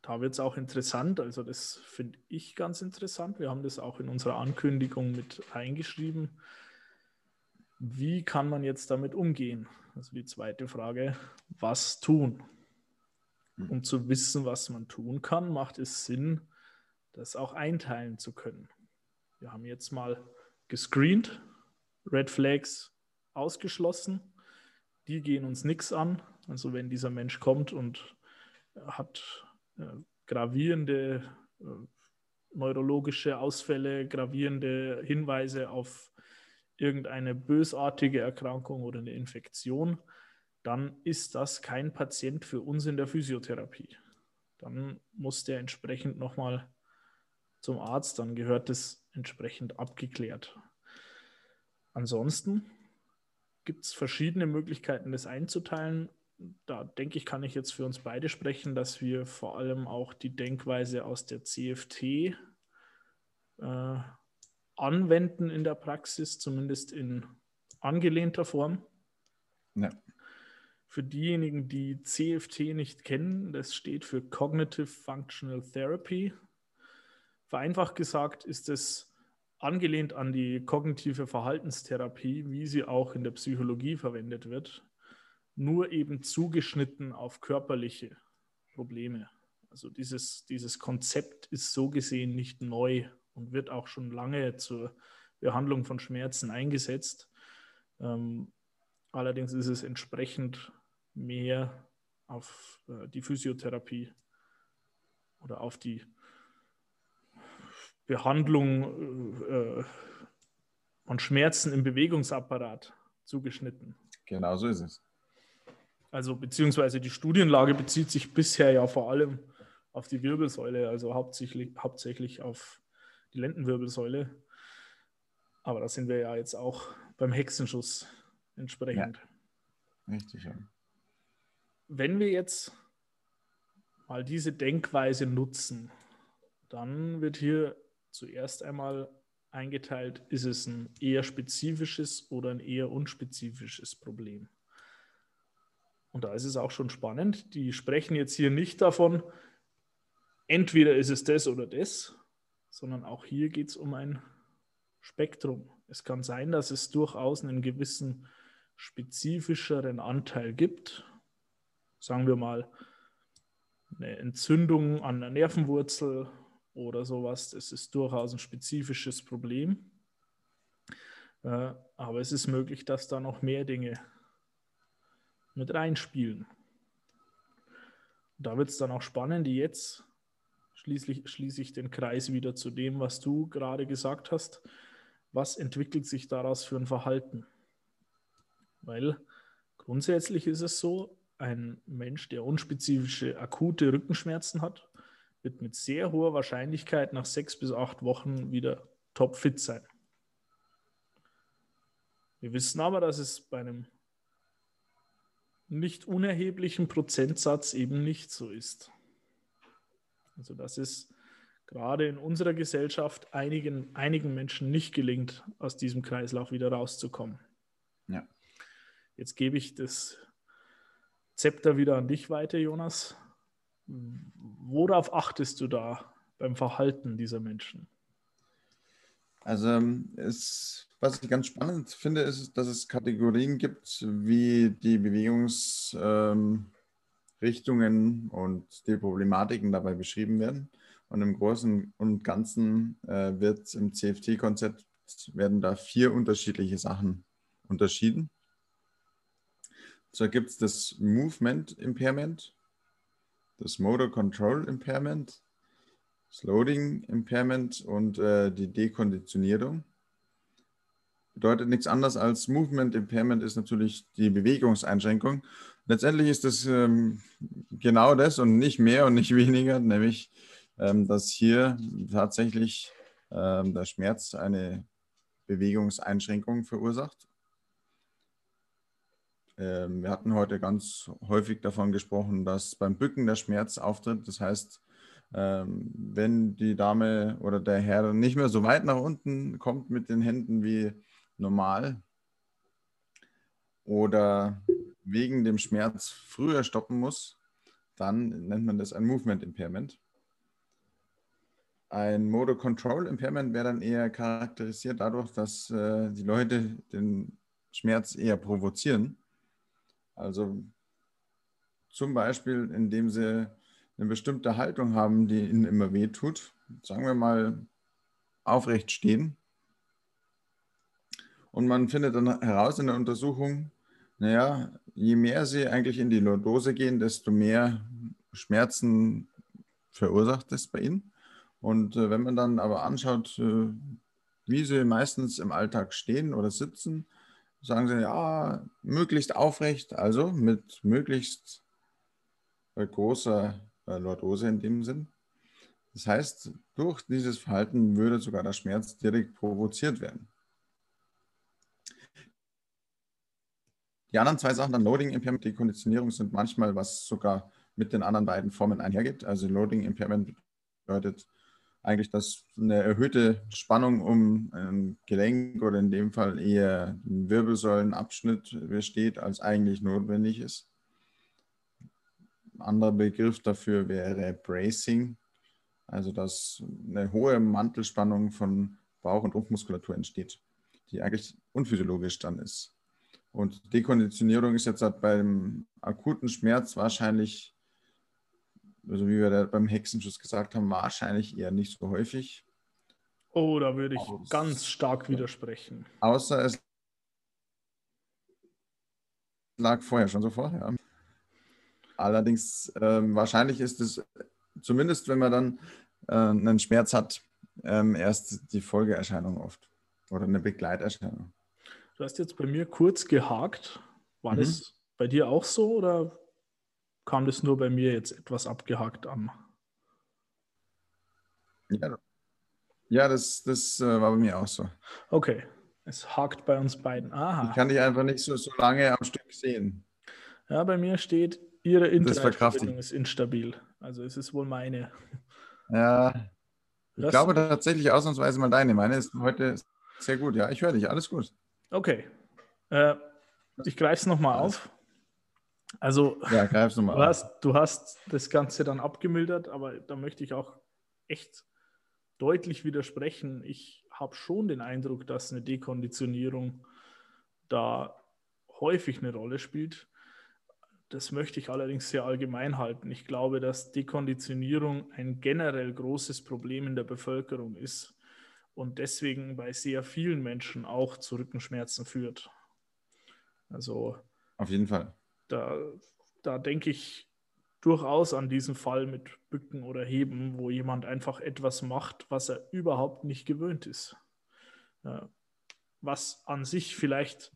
[SPEAKER 3] da wird es auch interessant, also das finde ich ganz interessant. Wir haben das auch in unserer Ankündigung mit reingeschrieben. Wie kann man jetzt damit umgehen? Also die zweite Frage, was tun? Hm. Um zu wissen, was man tun kann, macht es Sinn, das auch einteilen zu können. Wir haben jetzt mal gescreent, Red Flags ausgeschlossen. Die gehen uns nichts an. Also wenn dieser Mensch kommt und hat äh, gravierende äh, neurologische Ausfälle, gravierende Hinweise auf irgendeine bösartige Erkrankung oder eine Infektion, dann ist das kein Patient für uns in der Physiotherapie. Dann muss der entsprechend nochmal zum Arzt, dann gehört es entsprechend abgeklärt. Ansonsten gibt es verschiedene Möglichkeiten, das einzuteilen. Da denke ich, kann ich jetzt für uns beide sprechen, dass wir vor allem auch die Denkweise aus der CFT äh, anwenden in der Praxis, zumindest in angelehnter Form. Ja. Für diejenigen, die CFT nicht kennen, das steht für Cognitive Functional Therapy. Vereinfacht gesagt ist es angelehnt an die kognitive Verhaltenstherapie, wie sie auch in der Psychologie verwendet wird, nur eben zugeschnitten auf körperliche Probleme. Also dieses, dieses Konzept ist so gesehen nicht neu und wird auch schon lange zur Behandlung von Schmerzen eingesetzt. Ähm, allerdings ist es entsprechend mehr auf äh, die Physiotherapie oder auf die Behandlung äh, von Schmerzen im Bewegungsapparat zugeschnitten.
[SPEAKER 2] Genau so ist es.
[SPEAKER 3] Also beziehungsweise die Studienlage bezieht sich bisher ja vor allem auf die Wirbelsäule, also hauptsächlich, hauptsächlich auf die Lendenwirbelsäule. Aber da sind wir ja jetzt auch beim Hexenschuss entsprechend.
[SPEAKER 2] Ja. Richtig, ja.
[SPEAKER 3] Wenn wir jetzt mal diese Denkweise nutzen, dann wird hier zuerst einmal eingeteilt, ist es ein eher spezifisches oder ein eher unspezifisches Problem. und da ist es auch schon spannend, die sprechen jetzt hier nicht davon, entweder ist es das oder das, sondern auch hier geht es um ein Spektrum. Es kann sein, dass es durchaus einen gewissen spezifischeren Anteil gibt. Sagen wir mal, eine Entzündung an der Nervenwurzel oder sowas. Das ist durchaus ein spezifisches Problem. Äh, aber es ist möglich, dass da noch mehr Dinge mit reinspielen. Da wird es dann auch spannend, jetzt schließlich schließe ich den Kreis wieder zu dem, was du gerade gesagt hast. Was entwickelt sich daraus für ein Verhalten? Weil grundsätzlich ist es so, ein Mensch, der unspezifische akute Rückenschmerzen hat, wird mit sehr hoher Wahrscheinlichkeit nach sechs bis acht Wochen wieder topfit sein. Wir wissen aber, dass es bei einem nicht unerheblichen Prozentsatz eben nicht so ist. Also dass es gerade in unserer Gesellschaft einigen, einigen Menschen nicht gelingt, aus diesem Kreislauf wieder rauszukommen.
[SPEAKER 2] Ja.
[SPEAKER 3] Jetzt gebe ich das Zepter wieder an dich weiter, Jonas. Worauf achtest du da beim Verhalten dieser Menschen?
[SPEAKER 2] Also es, was ich ganz spannend finde, ist, dass es Kategorien gibt, wie die Bewegungsrichtungen ähm, und die Problematiken dabei beschrieben werden. Und im Großen und Ganzen äh, wird im CFT-Konzept werden da vier unterschiedliche Sachen unterschieden. So gibt es das Movement Impairment, das Motor Control Impairment, das Loading Impairment und äh, die Dekonditionierung. Bedeutet nichts anderes als Movement Impairment ist natürlich die Bewegungseinschränkung. Letztendlich ist das ähm, genau das und nicht mehr und nicht weniger, nämlich ähm, dass hier tatsächlich ähm, der Schmerz eine Bewegungseinschränkung verursacht wir hatten heute ganz häufig davon gesprochen, dass beim Bücken der Schmerz auftritt. Das heißt, ähm, wenn die Dame oder der Herr nicht mehr so weit nach unten kommt mit den Händen wie normal oder wegen dem Schmerz früher stoppen muss, dann nennt man das ein Movement Impairment. Ein Motor Control Impairment wäre dann eher charakterisiert dadurch, dass äh, die Leute den Schmerz eher provozieren also zum Beispiel, indem sie eine bestimmte Haltung haben, die ihnen immer wehtut. Sagen wir mal aufrecht stehen. Und man findet dann heraus in der Untersuchung, naja, je mehr sie eigentlich in die Lordose gehen, desto mehr Schmerzen verursacht es bei ihnen. Und äh, wenn man dann aber anschaut, äh, wie sie meistens im Alltag stehen oder sitzen, sagen sie, ja, möglichst aufrecht, also mit möglichst äh, großer äh, Lordose in dem Sinn. Das heißt, durch dieses Verhalten würde sogar der Schmerz direkt provoziert werden. Die anderen zwei Sachen, dann Loading Impairment, die Konditionierung, sind manchmal, was sogar mit den anderen beiden Formen einhergeht. Also Loading Impairment bedeutet, eigentlich, dass eine erhöhte Spannung um ein Gelenk oder in dem Fall eher einen Wirbelsäulenabschnitt besteht, als eigentlich notwendig ist. Ein anderer Begriff dafür wäre Bracing, also dass eine hohe Mantelspannung von Bauch- und Rumpfmuskulatur entsteht, die eigentlich unphysiologisch dann ist. Und Dekonditionierung ist jetzt halt beim akuten Schmerz wahrscheinlich also wie wir da beim Hexenschuss gesagt haben, wahrscheinlich eher nicht so häufig.
[SPEAKER 3] Oh, da würde ich Aus, ganz stark widersprechen.
[SPEAKER 2] Außer es lag vorher schon so vor, ja. Allerdings, äh, wahrscheinlich ist es, zumindest wenn man dann äh, einen Schmerz hat, äh, erst die Folgeerscheinung oft oder eine Begleiterscheinung.
[SPEAKER 3] Du hast jetzt bei mir kurz gehakt. War mhm. das bei dir auch so oder kam das nur bei mir jetzt etwas abgehakt an.
[SPEAKER 2] Ja, ja das, das äh, war bei mir auch so.
[SPEAKER 3] Okay, es hakt bei uns beiden. Aha.
[SPEAKER 2] Ich kann dich einfach nicht so, so lange am Stück sehen.
[SPEAKER 3] Ja, bei mir steht, Ihre Internetverbindung ist instabil. Also es ist wohl meine.
[SPEAKER 2] Ja, ich das glaube tatsächlich ausnahmsweise mal deine. Meine ist heute sehr gut. Ja, ich höre dich. Alles gut.
[SPEAKER 3] Okay. Äh, ich greife es nochmal auf. Also,
[SPEAKER 2] Ja, greif's
[SPEAKER 3] du hast, du hast das Ganze dann abgemildert, aber da möchte ich auch echt deutlich widersprechen. Ich habe schon den Eindruck, dass eine Dekonditionierung da häufig eine Rolle spielt. Das möchte ich allerdings sehr allgemein halten. Ich glaube, dass Dekonditionierung ein generell großes Problem in der Bevölkerung ist und deswegen bei sehr vielen Menschen auch zu Rückenschmerzen führt. Also
[SPEAKER 2] Auf jeden Fall.
[SPEAKER 3] Da, da denke ich durchaus an diesen Fall mit Bücken oder Heben, wo jemand einfach etwas macht, was er überhaupt nicht gewöhnt ist. Was an sich vielleicht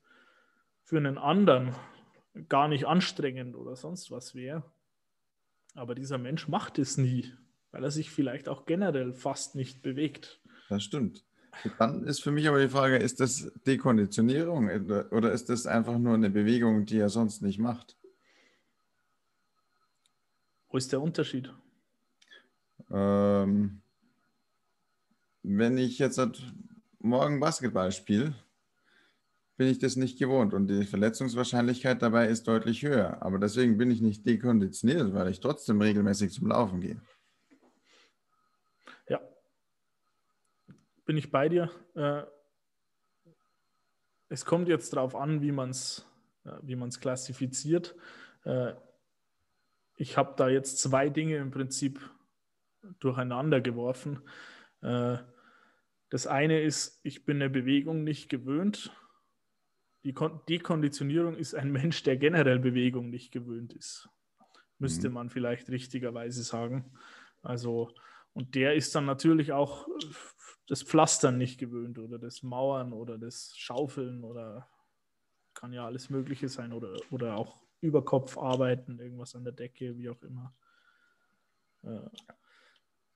[SPEAKER 3] für einen anderen gar nicht anstrengend oder sonst was wäre. Aber dieser Mensch macht es nie, weil er sich vielleicht auch generell fast nicht bewegt.
[SPEAKER 2] Das stimmt. Dann ist für mich aber die Frage, ist das Dekonditionierung oder- ist das einfach nur eine Bewegung, die er sonst nicht macht?
[SPEAKER 3] Wo ist der Unterschied?
[SPEAKER 2] Ähm, wenn ich jetzt halt morgen Basketball spiele, bin ich das nicht gewohnt und die Verletzungswahrscheinlichkeit dabei ist deutlich höher. Aber deswegen bin ich nicht dekonditioniert, weil ich trotzdem regelmäßig zum Laufen gehe.
[SPEAKER 3] Ja, bin ich bei dir. Äh, es kommt jetzt darauf an, wie man es wie man's klassifiziert. Äh, ich habe da jetzt zwei Dinge im Prinzip durcheinander geworfen. Äh, das eine ist, ich bin eine Bewegung nicht gewöhnt. Die Kon Dekonditionierung ist ein Mensch, der generell Bewegung nicht gewöhnt ist. Müsste
[SPEAKER 2] Mhm.
[SPEAKER 3] man vielleicht richtigerweise sagen. Also, und der ist dann natürlich auch das Pflastern nicht gewöhnt oder das Mauern oder das Schaufeln oder kann ja alles Mögliche sein oder, oder auch über Kopf arbeiten, irgendwas an der Decke, wie auch immer. Äh,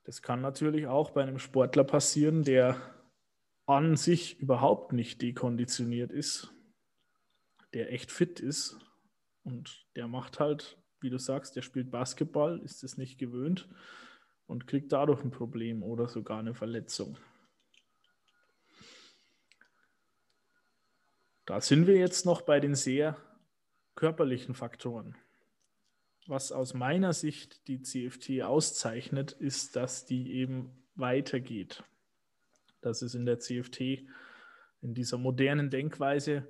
[SPEAKER 3] Das kann natürlich auch bei einem Sportler passieren, der an sich überhaupt nicht dekonditioniert ist, der echt fit ist und der macht halt, wie du sagst, der spielt Basketball, ist es nicht gewöhnt und kriegt dadurch ein Problem oder sogar eine Verletzung. Da sind wir jetzt noch bei den sehr körperlichen Faktoren. Was aus meiner Sicht die CFT auszeichnet, ist, dass die eben weitergeht. Das ist in der CFT, in dieser modernen Denkweise,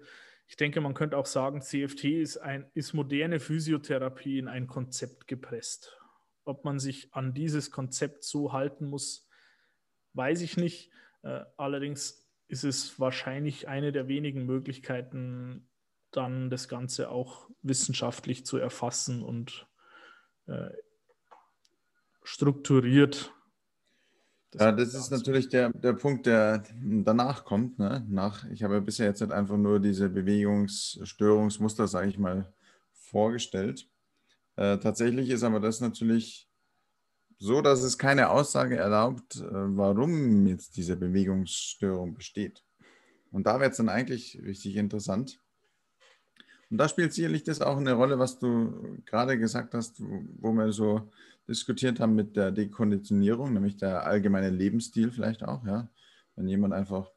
[SPEAKER 3] ich denke, man könnte auch sagen, CFT ist, ein, ist moderne Physiotherapie in ein Konzept gepresst. Ob man sich an dieses Konzept so halten muss, weiß ich nicht. Äh, allerdings ist es wahrscheinlich eine der wenigen Möglichkeiten, dann das Ganze auch wissenschaftlich zu erfassen und äh, strukturiert.
[SPEAKER 2] Ja, das ist natürlich der, der Punkt, der danach kommt. Ne? Nach, ich habe bisher jetzt nicht einfach nur diese Bewegungsstörungsmuster, sage ich mal, vorgestellt. Äh, tatsächlich ist aber das natürlich so, dass es keine Aussage erlaubt, äh, warum jetzt diese Bewegungsstörung besteht. Und da wird es dann eigentlich richtig interessant. Und da spielt sicherlich das auch eine Rolle, was du gerade gesagt hast, wo, wir so diskutiert haben mit der Dekonditionierung, nämlich der allgemeine Lebensstil vielleicht auch, ja. Wenn jemand einfach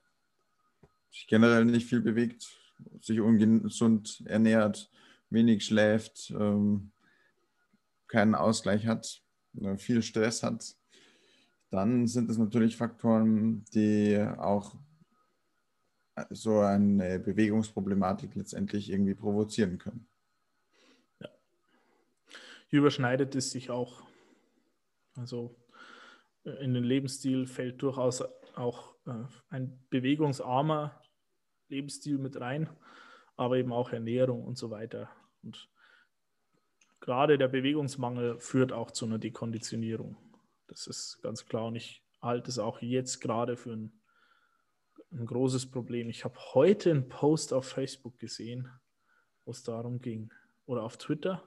[SPEAKER 2] sich generell nicht viel bewegt, sich ungesund ernährt, wenig schläft, ähm, keinen Ausgleich hat, viel Stress hat, dann sind es natürlich Faktoren, die auch so eine Bewegungsproblematik letztendlich irgendwie provozieren können.
[SPEAKER 3] Hier überschneidet es sich auch. Also äh, in den Lebensstil fällt durchaus auch äh, ein bewegungsarmer Lebensstil mit rein, aber eben auch Ernährung und so weiter. Und gerade der Bewegungsmangel führt auch zu einer Dekonditionierung. Das ist ganz klar und ich halte es auch jetzt gerade für ein, ein großes Problem. Ich habe heute einen Post auf Facebook gesehen, wo es darum ging, oder auf Twitter.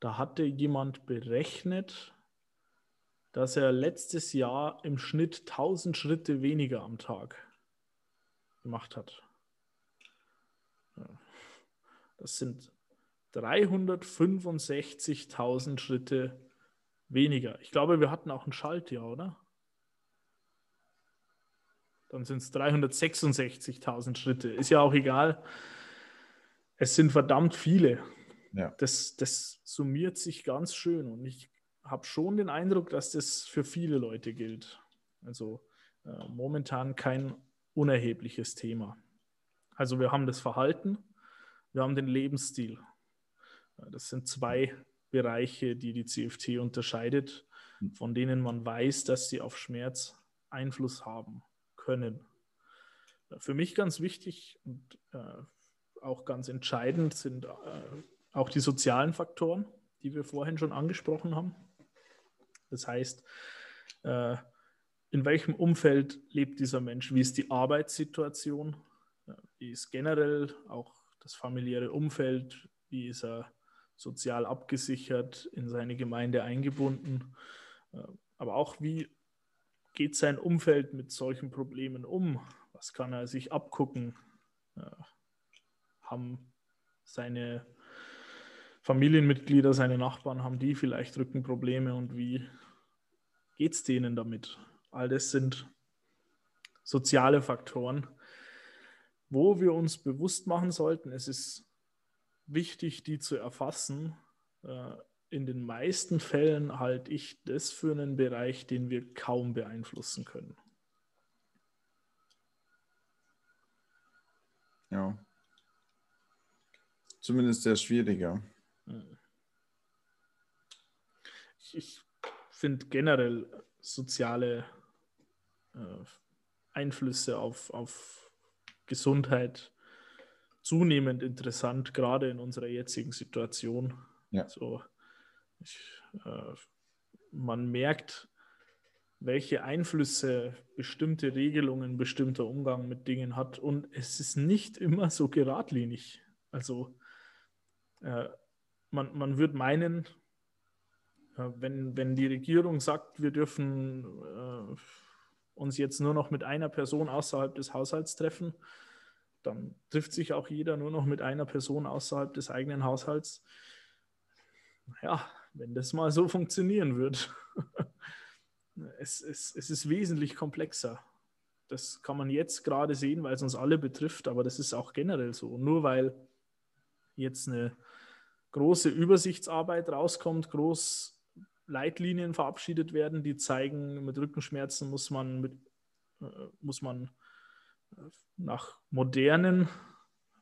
[SPEAKER 3] Da hatte jemand berechnet, dass er letztes Jahr im Schnitt 1000 Schritte weniger am Tag gemacht hat. Das sind 365.000 Schritte weniger. Ich glaube, wir hatten auch ein Schaltjahr, oder? Dann sind es 366.000 Schritte. Ist ja auch egal. es sind verdammt viele.
[SPEAKER 2] Ja.
[SPEAKER 3] Das, das summiert sich ganz schön und ich habe schon den Eindruck, dass das für viele Leute gilt. Also äh, momentan kein unerhebliches Thema. Also wir haben das Verhalten, wir haben den Lebensstil. Das sind zwei Bereiche, die die CFT unterscheidet, von denen man weiß, dass sie auf Schmerz Einfluss haben können. Für mich ganz wichtig und äh, auch ganz entscheidend sind äh, auch die sozialen Faktoren, die wir vorhin schon angesprochen haben. Das heißt, äh, in welchem Umfeld lebt dieser Mensch? Wie ist die Arbeitssituation? Wie ist generell auch das familiäre Umfeld? Wie ist er sozial abgesichert, in seine Gemeinde eingebunden? Aber auch, wie geht sein Umfeld mit solchen Problemen um? Was kann er sich abgucken? Haben seine Familienmitglieder, seine Nachbarn, haben die vielleicht Rückenprobleme und wie geht es denen damit? All das sind soziale Faktoren, wo wir uns bewusst machen sollten, es ist wichtig, die zu erfassen. Äh, in den meisten Fällen halte ich das für einen Bereich, den wir kaum beeinflussen können.
[SPEAKER 2] Ja. Zumindest sehr schwieriger.
[SPEAKER 3] Ich, ich finde generell soziale äh, Einflüsse auf, auf Gesundheit zunehmend interessant, gerade in unserer jetzigen Situation.
[SPEAKER 2] Ja.
[SPEAKER 3] So, ich, äh, man merkt, welche Einflüsse bestimmte Regelungen, bestimmter Umgang mit Dingen hat. Und es ist nicht immer so geradlinig. Also äh, man, man würde meinen, äh, wenn, wenn die Regierung sagt, wir dürfen äh, uns jetzt nur noch mit einer Person außerhalb des Haushalts treffen, dann trifft sich auch jeder nur noch mit einer Person außerhalb des eigenen Haushalts. Ja, wenn das mal so funktionieren wird. es, es, es ist wesentlich komplexer. Das kann man jetzt gerade sehen, weil es uns alle betrifft, aber das ist auch generell so. Nur weil jetzt eine große Übersichtsarbeit rauskommt, groß Leitlinien verabschiedet werden, die zeigen, mit Rückenschmerzen muss man, mit, äh, muss man nach modernen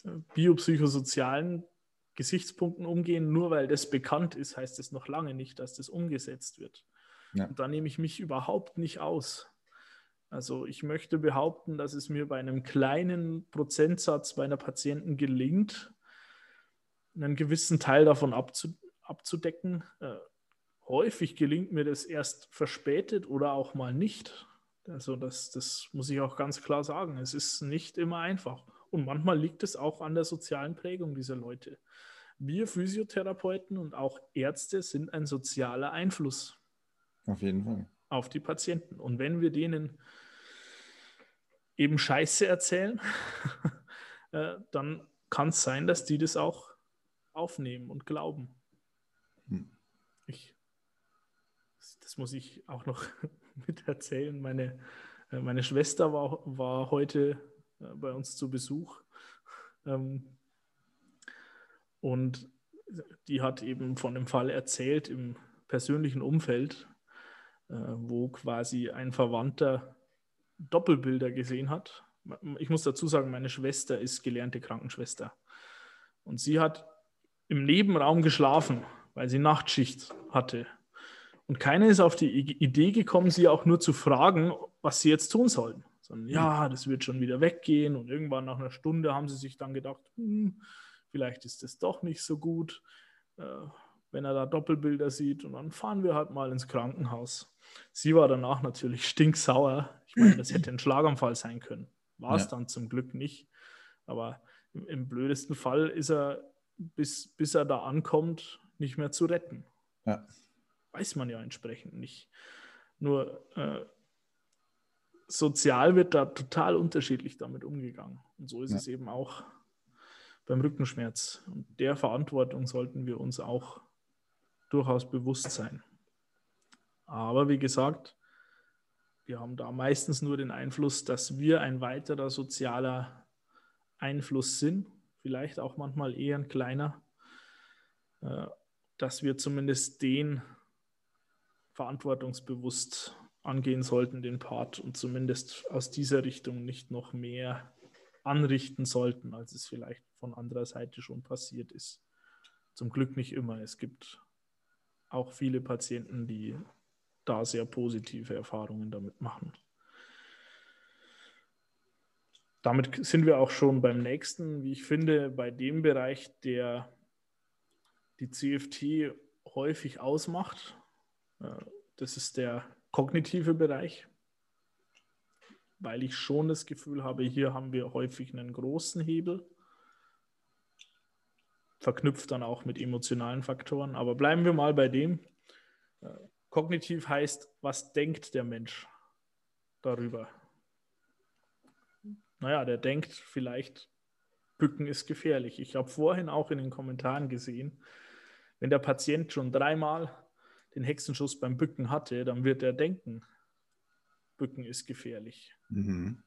[SPEAKER 3] äh, biopsychosozialen Gesichtspunkten umgehen. Nur weil das bekannt ist, heißt es noch lange nicht, dass das umgesetzt wird. Ja. Und da nehme ich mich überhaupt nicht aus. Also ich möchte behaupten, dass es mir bei einem kleinen Prozentsatz bei einer Patienten gelingt, einen gewissen Teil davon abzudecken. Äh, häufig gelingt mir das erst verspätet oder auch mal nicht. Also das, das muss ich auch ganz klar sagen. Es ist nicht immer einfach. Und manchmal liegt es auch an der sozialen Prägung dieser Leute. Wir Physiotherapeuten und auch Ärzte sind ein sozialer Einfluss.
[SPEAKER 2] Auf jeden Fall.
[SPEAKER 3] Auf die Patienten. Und wenn wir denen eben Scheiße erzählen, äh, dann kann es sein, dass die das auch aufnehmen und glauben. Hm. Ich das muss ich auch noch mit erzählen. Meine, äh, meine Schwester war, war heute äh, bei uns zu Besuch. Ähm, und die hat eben von dem Fall erzählt im persönlichen Umfeld, äh, wo quasi ein Verwandter Doppelbilder gesehen hat. Ich muss dazu sagen, meine Schwester ist gelernte Krankenschwester. Und sie hat im Nebenraum geschlafen, weil sie Nachtschicht hatte. Und keiner ist auf die Idee gekommen, sie auch nur zu fragen, was sie jetzt tun sollen. Sondern ja, das wird schon wieder weggehen. Und irgendwann nach einer Stunde haben sie sich dann gedacht, hm, vielleicht ist das doch nicht so gut, äh, wenn er da Doppelbilder sieht. Und dann fahren wir halt mal ins Krankenhaus. Sie war danach natürlich stinksauer. Ich meine, das hätte ein Schlaganfall sein können. War es ja. dann zum Glück nicht. Aber im, im, blödesten Fall ist er, bis, bis er da ankommt, nicht mehr zu retten.
[SPEAKER 2] Ja
[SPEAKER 3] weiß man ja entsprechend nicht. Nur äh, sozial wird da total unterschiedlich damit umgegangen. Und so ist ja. es eben auch beim Rückenschmerz. Und der Verantwortung sollten wir uns auch durchaus bewusst sein. Aber wie gesagt, wir haben da meistens nur den Einfluss, dass wir ein weiterer sozialer Einfluss sind vielleicht auch manchmal eher ein kleiner, äh, dass wir zumindest den verantwortungsbewusst angehen sollten, den Part, und zumindest aus dieser Richtung nicht noch mehr anrichten sollten, als es vielleicht von anderer Seite schon passiert ist. Zum Glück nicht immer. Es gibt auch viele Patienten, die da sehr positive Erfahrungen damit machen. Damit sind wir auch schon beim nächsten, wie ich finde, bei dem Bereich, der die CFT häufig ausmacht. Äh, das ist der kognitive Bereich, weil ich schon das Gefühl habe, hier haben wir häufig einen großen Hebel, verknüpft dann auch mit emotionalen Faktoren. Aber bleiben wir mal bei dem. Äh, kognitiv heißt, was denkt der Mensch darüber? Naja, der denkt vielleicht, Bücken ist gefährlich. Ich habe vorhin auch in den Kommentaren gesehen, wenn der Patient schon dreimal den Hexenschuss beim Bücken hatte, dann wird er denken, Bücken ist gefährlich.
[SPEAKER 2] Mhm.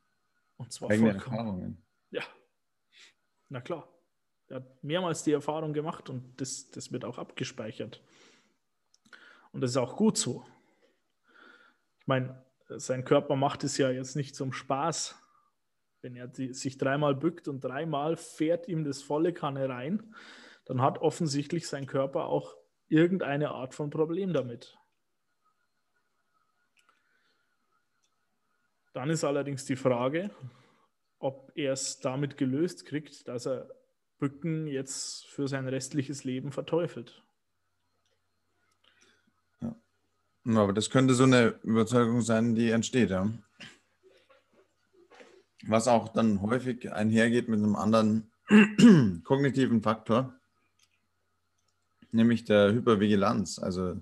[SPEAKER 3] Und zwar
[SPEAKER 2] Eigene
[SPEAKER 3] vollkommen.
[SPEAKER 2] Erfahrungen.
[SPEAKER 3] Ja, na klar. Er hat mehrmals die Erfahrung gemacht und das, das wird auch abgespeichert. Und das ist auch gut so. Ich meine, sein Körper macht es ja jetzt nicht zum Spaß. Wenn er die, sich dreimal bückt und dreimal fährt ihm das volle Kanne rein, dann hat offensichtlich sein Körper auch irgendeine Art von Problem damit. Dann ist allerdings die Frage, ob er es damit gelöst kriegt, dass er Bücken jetzt für sein restliches Leben verteufelt.
[SPEAKER 2] Ja, Aber das könnte so eine Überzeugung sein, die entsteht, ja. Was auch dann häufig einhergeht mit einem anderen kognitiven Faktor, nämlich der Hypervigilanz. Also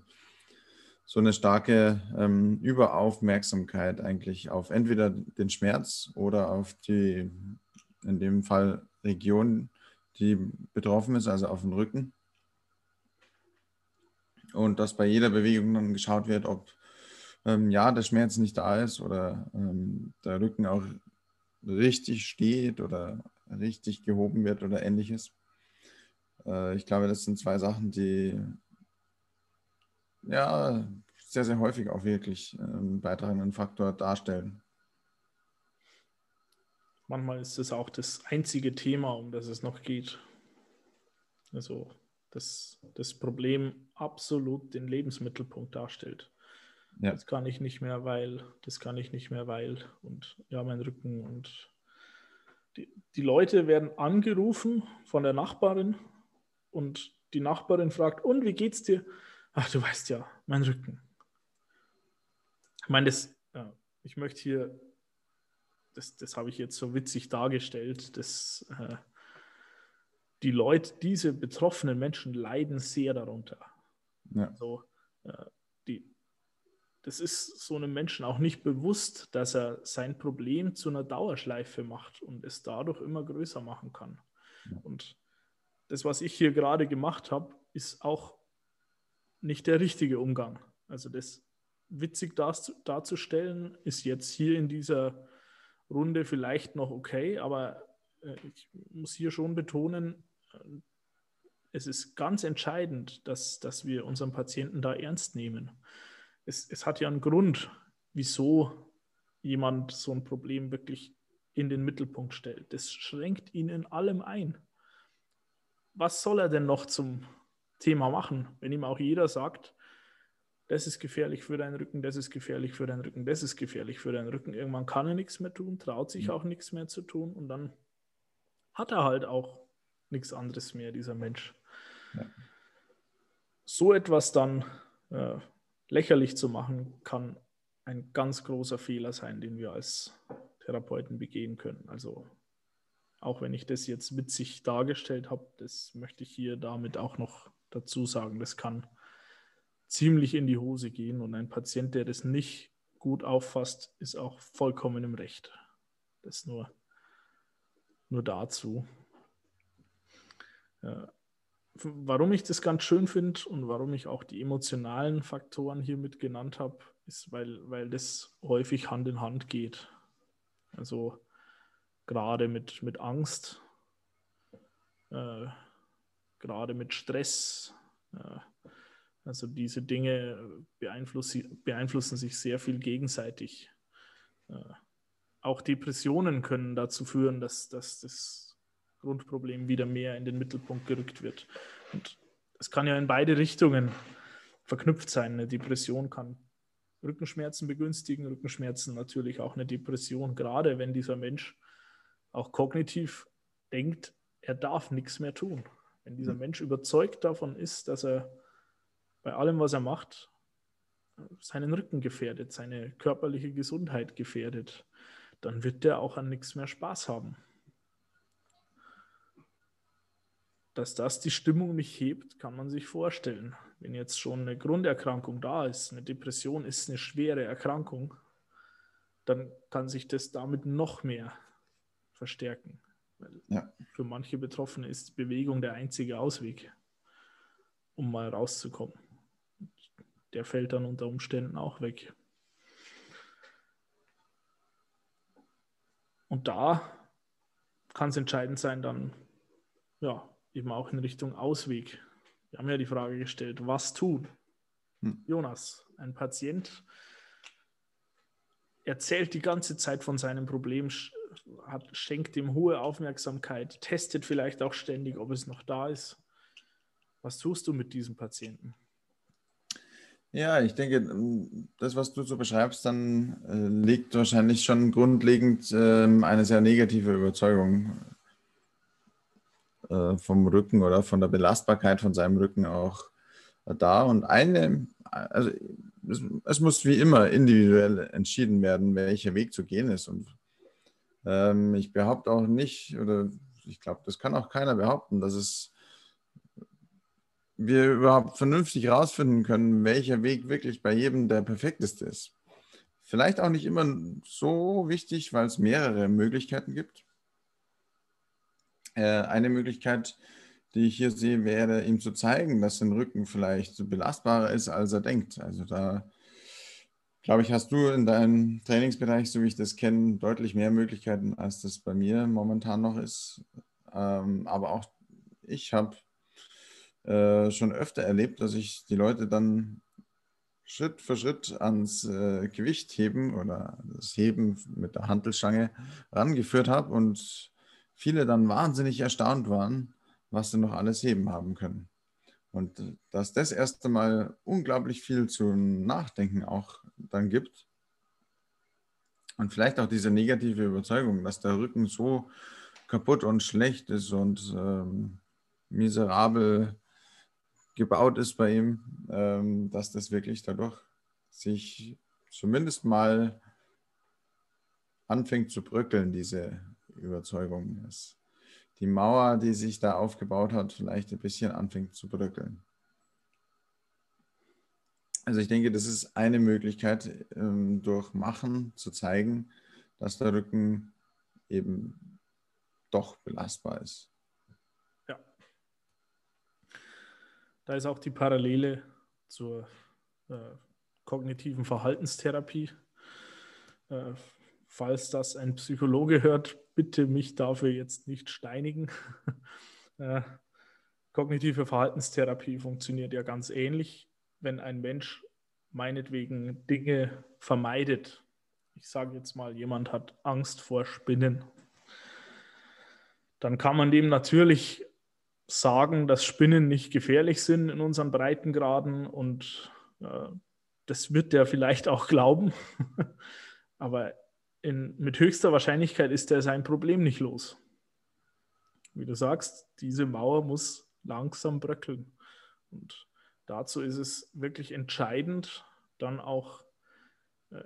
[SPEAKER 2] so eine starke ähm, Überaufmerksamkeit eigentlich auf entweder den Schmerz oder auf die, in dem Fall Region, die betroffen ist, also auf den Rücken. Und dass bei jeder Bewegung dann geschaut wird, ob ähm, ja der Schmerz nicht da ist oder ähm, der Rücken auch richtig steht oder richtig gehoben wird oder ähnliches. Äh, ich glaube, das sind zwei Sachen, die ja sehr, sehr häufig auch wirklich äh, einen beitragenden Faktor darstellen.
[SPEAKER 3] Manchmal ist es auch das einzige Thema, um das es noch geht. Also dass das Problem absolut den Lebensmittelpunkt darstellt.
[SPEAKER 2] Ja.
[SPEAKER 3] Das kann ich nicht mehr, weil, das kann ich nicht mehr, weil und ja, mein Rücken und die, die Leute werden angerufen von der Nachbarin und die Nachbarin fragt, und wie geht's dir? Ach, du weißt ja, mein Rücken. Ich meine, das, ja, ich möchte hier, das, das habe ich jetzt so witzig dargestellt, dass äh, die Leute, diese betroffenen Menschen leiden sehr darunter.
[SPEAKER 2] Ja.
[SPEAKER 3] Also, äh, die, das ist so einem Menschen auch nicht bewusst, dass er sein Problem zu einer Dauerschleife macht und es dadurch immer größer machen kann.
[SPEAKER 2] Ja.
[SPEAKER 3] Und das, was ich hier gerade gemacht habe, ist auch nicht der richtige Umgang. Also das witzig darz- darzustellen, ist jetzt hier in dieser Runde vielleicht noch okay, aber äh, ich muss hier schon betonen, äh, es ist ganz entscheidend, dass, dass wir unseren Patienten da ernst nehmen. Es, es hat ja einen Grund, wieso jemand so ein Problem wirklich in den Mittelpunkt stellt. Das schränkt ihn in allem ein. Was soll er denn noch zum Thema machen, wenn ihm auch jeder sagt, das ist gefährlich für deinen Rücken, das ist gefährlich für deinen Rücken, das ist gefährlich für deinen Rücken. Irgendwann kann er nichts mehr tun, traut sich
[SPEAKER 2] Mhm.
[SPEAKER 3] auch nichts mehr zu tun und dann hat er halt auch nichts anderes mehr, dieser Mensch.
[SPEAKER 2] Ja.
[SPEAKER 3] So etwas dann äh, lächerlich zu machen, kann ein ganz großer Fehler sein, den wir als Therapeuten begehen können. Also auch wenn ich das jetzt witzig dargestellt habe, das möchte ich hier damit auch noch dazu sagen, das kann ziemlich in die Hose gehen und ein Patient, der das nicht gut auffasst, ist auch vollkommen im Recht. Das nur, nur dazu. Ja. Warum ich das ganz schön finde und warum ich auch die emotionalen Faktoren hier mit genannt habe, ist, weil, weil das häufig Hand in Hand geht. Also gerade mit, mit Angst äh, gerade mit Stress. Äh, also diese Dinge beeinflussen, beeinflussen sich sehr viel gegenseitig. Äh, auch Depressionen können dazu führen, dass, dass das Grundproblem wieder mehr in den Mittelpunkt gerückt wird. Und es kann ja in beide Richtungen verknüpft sein. Eine Depression kann Rückenschmerzen begünstigen, Rückenschmerzen natürlich auch eine Depression, gerade wenn dieser Mensch auch kognitiv denkt, er darf nichts mehr tun. Wenn dieser hm. Mensch überzeugt davon ist, dass er bei allem, was er macht, seinen Rücken gefährdet, seine körperliche Gesundheit gefährdet, dann wird der auch an nichts mehr Spaß haben. Dass das die Stimmung nicht hebt, kann man sich vorstellen. Wenn jetzt schon eine Grunderkrankung da ist, eine Depression ist eine schwere Erkrankung, dann kann sich das damit noch mehr verstärken. Ja. Für manche Betroffene ist Bewegung der einzige Ausweg, um mal rauszukommen. Der fällt dann unter Umständen auch weg. Und da kann es entscheidend sein, dann ja, eben auch in Richtung Ausweg. Wir haben ja die Frage gestellt, was tun? Hm. Jonas, ein Patient erzählt die ganze Zeit von seinem Problem, hat, schenkt ihm hohe Aufmerksamkeit, testet vielleicht auch ständig, ob es noch da ist. Was tust du mit diesem Patienten?
[SPEAKER 2] Ja, ich denke, das, was du so beschreibst, dann äh, liegt wahrscheinlich schon grundlegend äh, eine sehr negative Überzeugung äh, vom Rücken oder von der Belastbarkeit von seinem Rücken auch da. Und eine, also es, es muss wie immer individuell entschieden werden, welcher Weg zu gehen ist. Und ähm, ich behaupte auch nicht, oder ich glaube, das kann auch keiner behaupten, dass es wir überhaupt vernünftig herausfinden können, welcher Weg wirklich bei jedem der perfekteste ist. Vielleicht auch nicht immer so wichtig, weil es mehrere Möglichkeiten gibt. Äh, eine Möglichkeit, die ich hier sehe, wäre ihm zu zeigen, dass sein Rücken vielleicht belastbarer ist, als er denkt. Also da glaube ich, hast du in deinem Trainingsbereich, so wie ich das kenne, deutlich mehr Möglichkeiten, als das bei mir momentan noch ist. Ähm, aber auch ich habe äh, schon öfter erlebt, dass ich die Leute dann Schritt für Schritt ans äh, Gewicht heben oder das Heben mit der Handelstange rangeführt habe und viele dann wahnsinnig erstaunt waren, was sie noch alles heben haben können. Und dass das erste Mal unglaublich viel zum Nachdenken auch dann gibt. Und vielleicht auch diese negative Überzeugung, dass der Rücken so kaputt und schlecht ist und ähm, miserabel gebaut ist bei ihm, ähm, dass das wirklich dadurch sich zumindest mal anfängt zu bröckeln, diese Überzeugung. Dass die Mauer, die sich da aufgebaut hat, vielleicht ein bisschen anfängt zu bröckeln. Also ich denke, das ist eine Möglichkeit, ähm, durch Machen zu zeigen, dass der Rücken eben doch belastbar ist.
[SPEAKER 3] Ja. Da ist auch die Parallele zur äh, kognitiven Verhaltenstherapie. Äh, falls das ein Psychologe hört, bitte mich dafür jetzt nicht steinigen. äh, kognitive Verhaltenstherapie funktioniert ja ganz ähnlich wenn ein Mensch meinetwegen Dinge vermeidet. Ich sage jetzt mal, jemand hat Angst vor Spinnen. Dann kann man dem natürlich sagen, dass Spinnen nicht gefährlich sind in unseren Breitengraden und äh, das wird der vielleicht auch glauben. Aber in, mit höchster Wahrscheinlichkeit ist er sein Problem nicht los. Wie du sagst, diese Mauer muss langsam bröckeln. Und dazu ist es wirklich entscheidend, dann auch äh,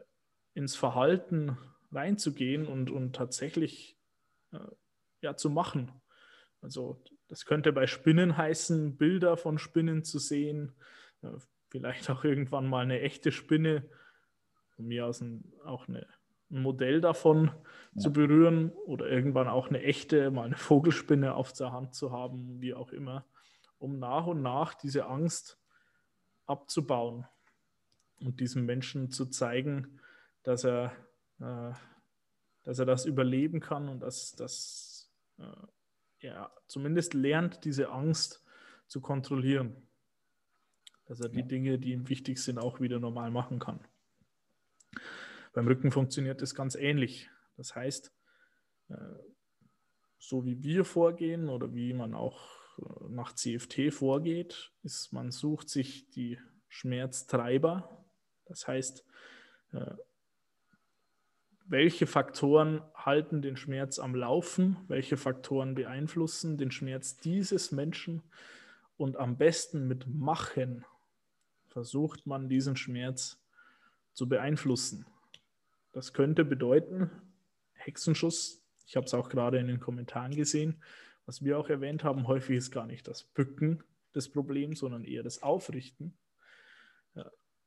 [SPEAKER 3] ins Verhalten reinzugehen und, und tatsächlich äh, ja, zu machen. Also das könnte bei Spinnen heißen, Bilder von Spinnen zu sehen, äh, vielleicht auch irgendwann mal eine echte Spinne, von mir aus ein, auch eine, ein Modell davon ja. zu berühren oder irgendwann auch eine echte, mal eine Vogelspinne auf der Hand zu haben, wie auch immer, um nach und nach diese Angst abzubauen und diesem Menschen zu zeigen, dass er, äh, dass er das überleben kann und dass, dass äh, er zumindest lernt, diese Angst zu kontrollieren. Dass er die Dinge, die ihm wichtig sind, auch wieder normal machen kann. Beim Rücken funktioniert das ganz ähnlich. Das heißt, äh, so wie wir vorgehen oder wie man auch nach CFT vorgeht, ist, man sucht sich die Schmerztreiber. Das heißt, äh, welche Faktoren halten den Schmerz am Laufen, welche Faktoren beeinflussen den Schmerz dieses Menschen und am besten mit Machen versucht man diesen Schmerz zu beeinflussen. Das könnte bedeuten, Hexenschuss, ich habe es auch gerade in den Kommentaren gesehen, was wir auch erwähnt haben, häufig ist gar nicht das Bücken des Problems, sondern eher das Aufrichten.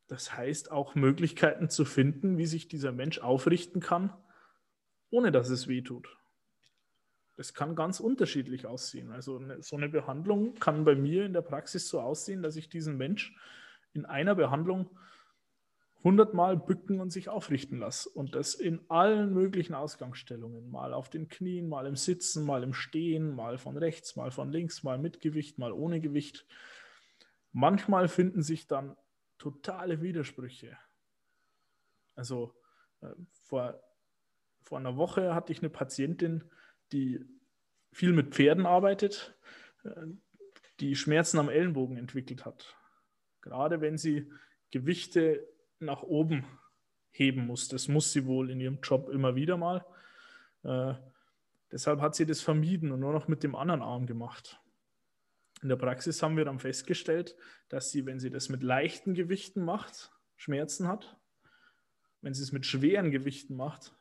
[SPEAKER 3] Das heißt, auch Möglichkeiten zu finden, wie sich dieser Mensch aufrichten kann, ohne dass es weh tut. Das kann ganz unterschiedlich aussehen. Also so eine Behandlung kann bei mir in der Praxis so aussehen, dass ich diesen Mensch in einer Behandlung hundertmal bücken und sich aufrichten lasse. Und das in allen möglichen Ausgangsstellungen. Mal auf den Knien, mal im Sitzen, mal im Stehen, mal von rechts, mal von links, mal mit Gewicht, mal ohne Gewicht. Manchmal finden sich dann totale Widersprüche. Also äh, vor, vor einer Woche hatte ich eine Patientin, die viel mit Pferden arbeitet, äh, die Schmerzen am Ellenbogen entwickelt hat. Gerade wenn sie Gewichte nach oben heben muss. Das muss sie wohl in ihrem Job immer wieder mal. Äh, deshalb hat sie das vermieden und nur noch mit dem anderen Arm gemacht. In der Praxis haben wir dann festgestellt, dass sie, wenn sie das mit leichten Gewichten macht, Schmerzen hat. Wenn sie es mit schweren Gewichten macht,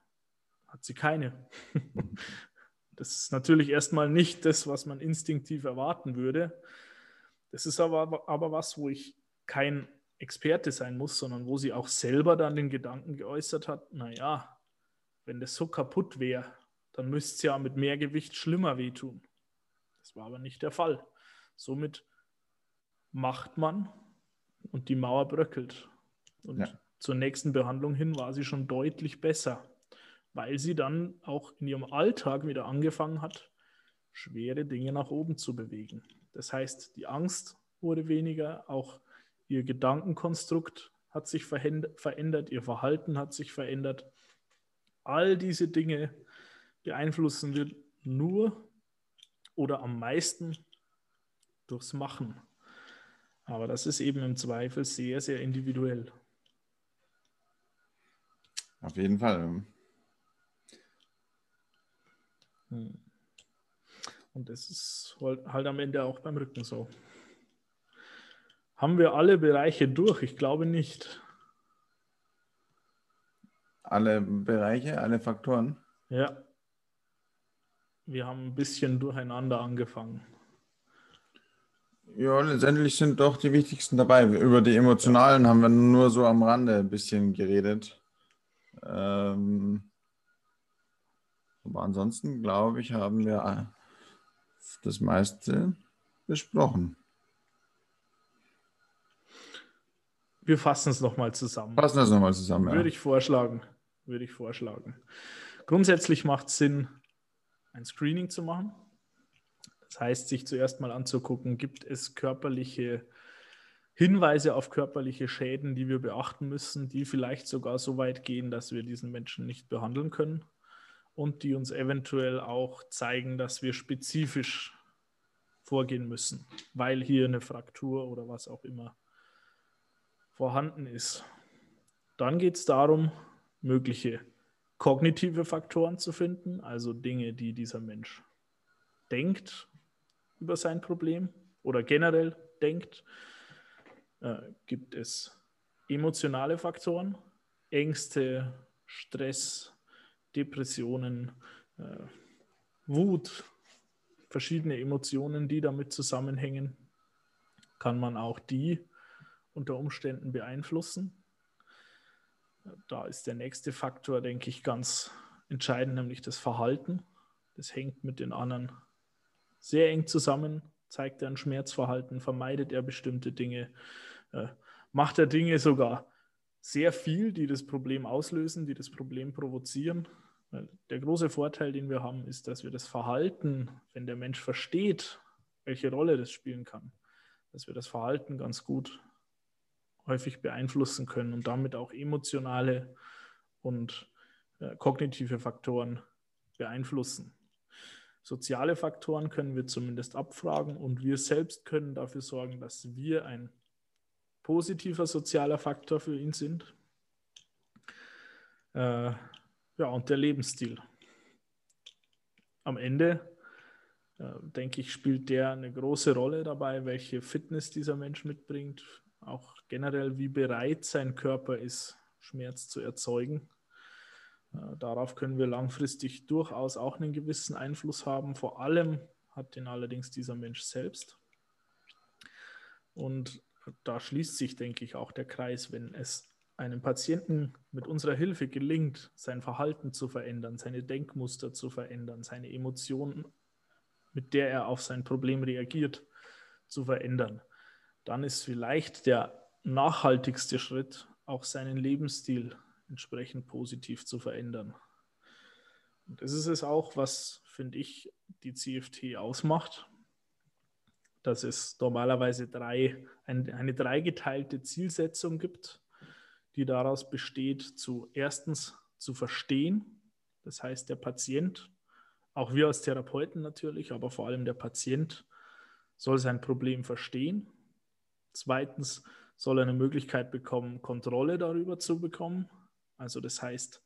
[SPEAKER 3] hat sie keine. Das ist natürlich erstmal nicht das, was man instinktiv erwarten würde. Das ist aber, aber was, wo ich kein Experte sein muss, sondern wo sie auch selber dann den Gedanken geäußert hat, naja, wenn das so kaputt wäre, dann müsste es ja mit mehr Gewicht schlimmer wehtun. Das war aber nicht der Fall. Somit macht man und die Mauer bröckelt. Und ja. zur nächsten Behandlung hin war sie schon deutlich besser, weil sie dann auch in ihrem Alltag wieder angefangen hat, schwere Dinge nach oben zu bewegen. Das heißt, die Angst wurde weniger, auch ihr Gedankenkonstrukt hat sich verändert, ihr Verhalten hat sich verändert. All diese Dinge beeinflussen wir nur oder am meisten durchs Machen. Aber das ist eben im Zweifel sehr, sehr individuell.
[SPEAKER 2] Auf jeden Fall.
[SPEAKER 3] Hm. Und das ist halt am Ende auch beim Rücken so. Haben wir alle Bereiche durch? Ich glaube nicht.
[SPEAKER 2] Alle Bereiche, alle Faktoren?
[SPEAKER 3] Ja. Wir haben ein bisschen durcheinander angefangen.
[SPEAKER 2] Ja, letztendlich sind doch die wichtigsten dabei. Über die emotionalen haben wir nur so am Rande ein bisschen geredet. Ähm, aber ansonsten, glaube ich, haben wir das meiste besprochen.
[SPEAKER 3] Wir fassen es nochmal zusammen.
[SPEAKER 2] Fassen es nochmal zusammen,
[SPEAKER 3] Würde ja. ich vorschlagen. Würde ich vorschlagen. Grundsätzlich macht es Sinn, ein Screening zu machen. Das heißt, sich zuerst mal anzugucken, gibt es körperliche Hinweise auf körperliche Schäden, die wir beachten müssen, die vielleicht sogar so weit gehen, dass wir diesen Menschen nicht behandeln können und die uns eventuell auch zeigen, dass wir spezifisch vorgehen müssen, weil hier eine Fraktur oder was auch immer vorhanden ist. Dann geht es darum, mögliche kognitive Faktoren zu finden, also Dinge, die dieser Mensch denkt über sein Problem oder generell denkt, äh, gibt es emotionale Faktoren, Ängste, Stress, Depressionen, äh, Wut, verschiedene Emotionen, die damit zusammenhängen, kann man auch die unter Umständen beeinflussen. Da ist der nächste Faktor, denke ich, ganz entscheidend, nämlich das Verhalten. Das hängt mit den anderen sehr eng zusammen. Zeigt er ein Schmerzverhalten, vermeidet er bestimmte Dinge, äh, macht er Dinge sogar sehr viel, die das Problem auslösen, die das Problem provozieren. Der große Vorteil, den wir haben, ist, dass wir das Verhalten, wenn der Mensch versteht, welche Rolle das spielen kann, dass wir das Verhalten ganz gut häufig beeinflussen können und damit auch emotionale und äh, kognitive Faktoren beeinflussen. Soziale Faktoren können wir zumindest abfragen und wir selbst können dafür sorgen, dass wir ein positiver sozialer Faktor für ihn sind. Äh, ja, und der Lebensstil. Am Ende, äh, denke ich, spielt der eine große Rolle dabei, welche Fitness dieser Mensch mitbringt, auch generell, wie bereit sein Körper ist, Schmerz zu erzeugen. Äh, darauf können wir langfristig durchaus auch einen gewissen Einfluss haben. Vor allem hat den allerdings dieser Mensch selbst. Und da schließt sich, denke ich, auch der Kreis, wenn es einem Patienten mit unserer Hilfe gelingt, sein Verhalten zu verändern, seine Denkmuster zu verändern, seine Emotionen, mit der er auf sein Problem reagiert, zu verändern, dann ist vielleicht der nachhaltigste Schritt, auch seinen Lebensstil entsprechend positiv zu verändern. Und das ist es auch, was, finde ich, die CFT ausmacht, dass es normalerweise drei, ein, eine dreigeteilte Zielsetzung gibt die daraus besteht, zu erstens zu verstehen, das heißt der Patient, auch wir als Therapeuten natürlich, aber vor allem der Patient soll sein Problem verstehen. Zweitens soll er eine Möglichkeit bekommen, Kontrolle darüber zu bekommen. Also das heißt,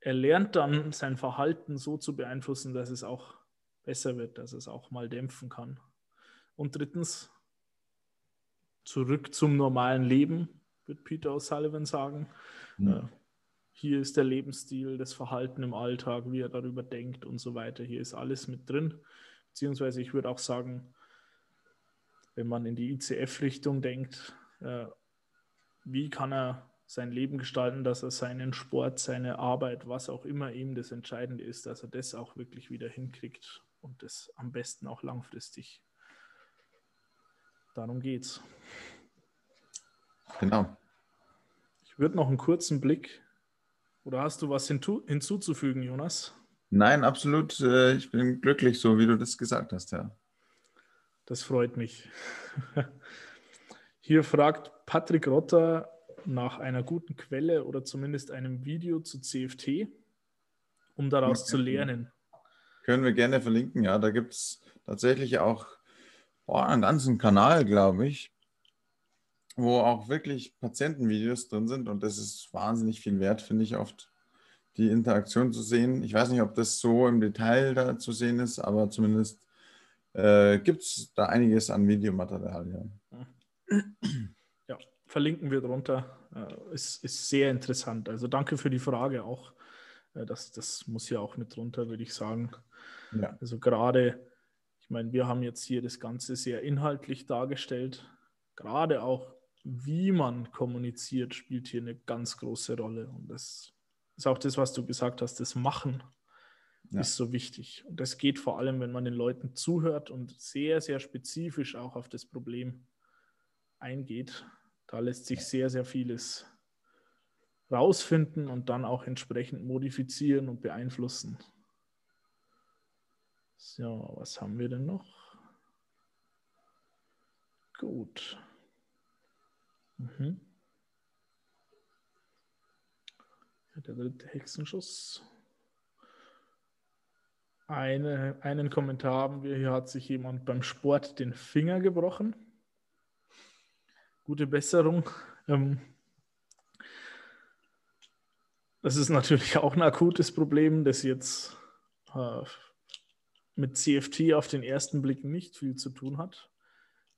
[SPEAKER 3] er lernt dann sein Verhalten so zu beeinflussen, dass es auch besser wird, dass es auch mal dämpfen kann. Und drittens, zurück zum normalen Leben, wird Peter O'Sullivan sagen. Mhm. hier ist der Lebensstil, das Verhalten im Alltag, wie er darüber denkt und so weiter. Hier ist alles mit drin. Beziehungsweise ich würde auch sagen, wenn man in die ICF-Richtung denkt, äh, wie kann er sein Leben gestalten, dass er seinen Sport, seine Arbeit, was auch immer ihm das Entscheidende ist, dass er das auch wirklich wieder hinkriegt und das am besten auch langfristig. Darum geht's.
[SPEAKER 2] Genau.
[SPEAKER 3] Ich würde noch einen kurzen Blick. Oder hast du was hinzuzufügen, Jonas?
[SPEAKER 2] Nein, absolut. Äh, ich bin glücklich, so wie du das gesagt hast, ja.
[SPEAKER 3] Das freut mich. Hier fragt Patrick Rotter nach einer guten Quelle oder zumindest einem Video zu CFT, um daraus zu lernen.
[SPEAKER 2] Können wir gerne verlinken, ja. Da gibt es tatsächlich auch boah, einen ganzen Kanal, glaube ich, wo auch wirklich Patientenvideos drin sind und das ist wahnsinnig viel wert, finde ich oft, die Interaktion zu sehen. Ich weiß nicht, ob das so im Detail da zu sehen ist, aber zumindest äh, gibt es da einiges an Videomaterial.
[SPEAKER 3] Ja, ja verlinken wir drunter. Äh, ist, ist sehr interessant. Also danke für die Frage auch. Äh, das, das muss ja auch mit drunter, würde ich sagen. Ja. Also gerade, ich meine, wir haben jetzt hier das Ganze sehr inhaltlich dargestellt. Gerade auch wie man kommuniziert, spielt hier eine ganz große Rolle. Und das ist auch das, was du gesagt hast, das Machen ja. ist so wichtig. Und das geht vor allem, wenn man den Leuten zuhört und sehr, sehr spezifisch auch auf das Problem eingeht. Da lässt sich sehr, sehr vieles rausfinden und dann auch entsprechend modifizieren und beeinflussen. So, was haben wir denn noch? Gut. Mhm. Der dritte Hexenschuss. Eine, einen Kommentar haben wir. Hier hat sich jemand beim Sport den Finger gebrochen. Gute Besserung. Ähm, das ist natürlich auch ein akutes Problem, das jetzt äh, mit CFT auf den ersten Blick nicht viel zu tun hat.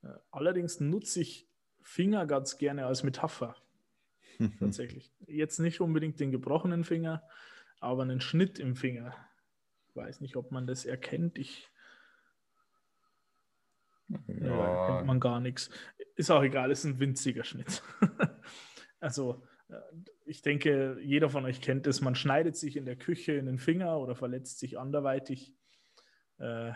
[SPEAKER 3] Äh, allerdings nutze ich Finger ganz gerne als Metapher. Tatsächlich. Jetzt nicht unbedingt den gebrochenen Finger, aber einen Schnitt im Finger. Ich weiß nicht, ob man das erkennt. Ich. Ja, ja kennt man gar nichts. Ist auch egal, ist ein winziger Schnitt. also, äh, ich denke, jeder von euch kennt es. Man schneidet sich in der Küche in den Finger oder verletzt sich anderweitig. Äh,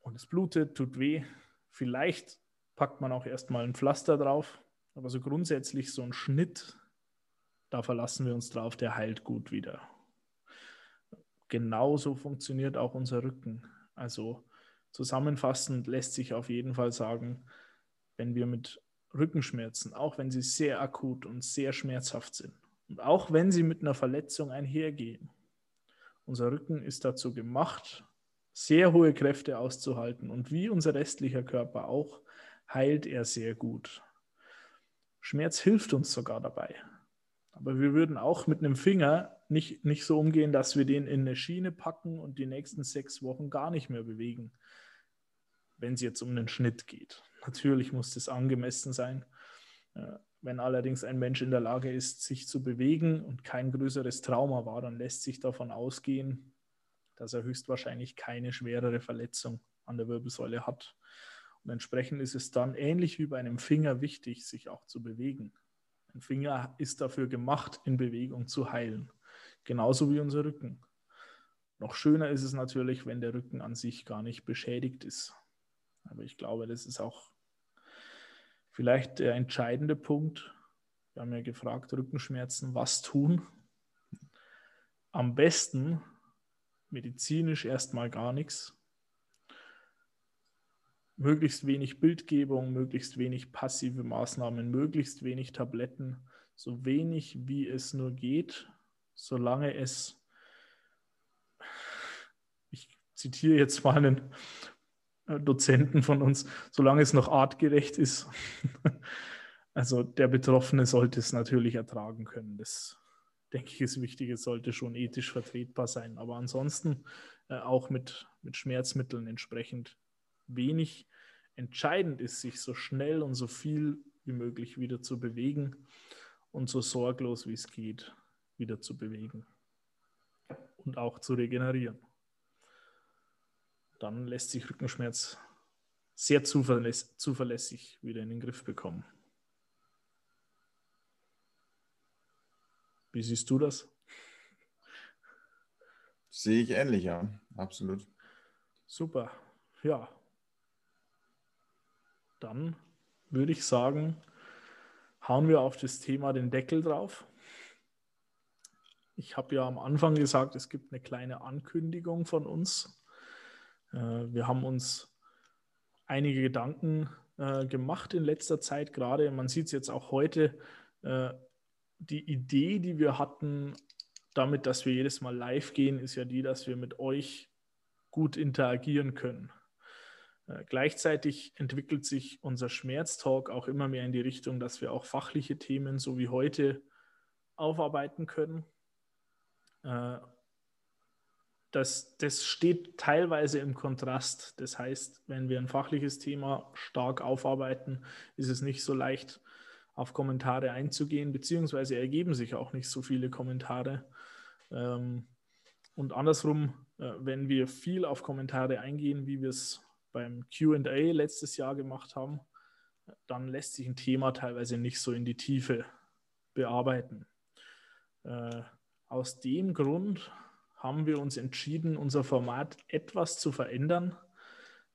[SPEAKER 3] und es blutet, tut weh. Vielleicht packt man auch erstmal ein Pflaster drauf. Aber so grundsätzlich so ein Schnitt, da verlassen wir uns drauf, der heilt gut wieder. Genauso funktioniert auch unser Rücken. Also zusammenfassend lässt sich auf jeden Fall sagen, wenn wir mit Rückenschmerzen, auch wenn sie sehr akut und sehr schmerzhaft sind und auch wenn sie mit einer Verletzung einhergehen, unser Rücken ist dazu gemacht, sehr hohe Kräfte auszuhalten und wie unser restlicher Körper auch, heilt er sehr gut. Schmerz hilft uns sogar dabei. Aber wir würden auch mit einem Finger nicht, nicht so umgehen, dass wir den in eine Schiene packen und die nächsten sechs Wochen gar nicht mehr bewegen, wenn es jetzt um einen Schnitt geht. Natürlich muss das angemessen sein. Äh, wenn allerdings ein Mensch in der Lage ist, sich zu bewegen und kein größeres Trauma war, dann lässt sich davon ausgehen, dass er höchstwahrscheinlich keine schwerere Verletzung an der Wirbelsäule hat. Und entsprechend ist es dann ähnlich wie bei einem Finger wichtig, sich auch zu bewegen. Ein Finger ist dafür gemacht, in Bewegung zu heilen. Genauso wie unser Rücken. Noch schöner ist es natürlich, wenn der Rücken an sich gar nicht beschädigt ist. Aber ich glaube, das ist auch vielleicht der entscheidende Punkt. Wir haben ja gefragt, Rückenschmerzen, was tun? Am besten medizinisch erstmal gar nichts. Möglichst wenig Bildgebung, möglichst wenig passive Maßnahmen, möglichst wenig Tabletten, so wenig wie es nur geht, solange es, ich zitiere jetzt mal einen Dozenten von uns, solange es noch artgerecht ist. Also der Betroffene sollte es natürlich ertragen können. Das denke ich ist wichtig. Es sollte schon ethisch vertretbar sein. Aber ansonsten äh, auch mit, mit Schmerzmitteln entsprechend wenig. Entscheidend ist, sich so schnell und so viel wie möglich wieder zu bewegen und so sorglos wie es geht wieder zu bewegen und auch zu regenerieren dann lässt sich Rückenschmerz sehr zuverläss zuverlässig wieder in den Griff bekommen. Wie siehst du das?
[SPEAKER 2] Sehe ich ähnlich, ja, absolut.
[SPEAKER 3] Super, ja. Dann würde ich sagen, hauen wir auf das Thema den Deckel drauf. Ich habe ja am Anfang gesagt, es gibt eine kleine Ankündigung von uns. Äh, wir haben uns einige Gedanken äh, gemacht in letzter Zeit, gerade man sieht es jetzt auch heute, äh, die Idee, die wir hatten, damit, dass wir jedes Mal live gehen, ist ja die, dass wir mit euch gut interagieren können. Gleichzeitig entwickelt sich unser Schmerztalk auch immer mehr in die Richtung, dass wir auch fachliche Themen so wie heute aufarbeiten können. Äh, das, das steht teilweise im Kontrast. Das heißt, wenn wir ein fachliches Thema stark aufarbeiten, ist es nicht so leicht, auf Kommentare einzugehen, beziehungsweise ergeben sich auch nicht so viele Kommentare. Ähm, und andersrum, äh, wenn wir viel auf Kommentare eingehen, wie wir es beim QA letztes Jahr gemacht haben, dann lässt sich ein Thema teilweise nicht so in die Tiefe bearbeiten. Äh, aus dem Grund haben wir uns entschieden, unser Format etwas zu verändern.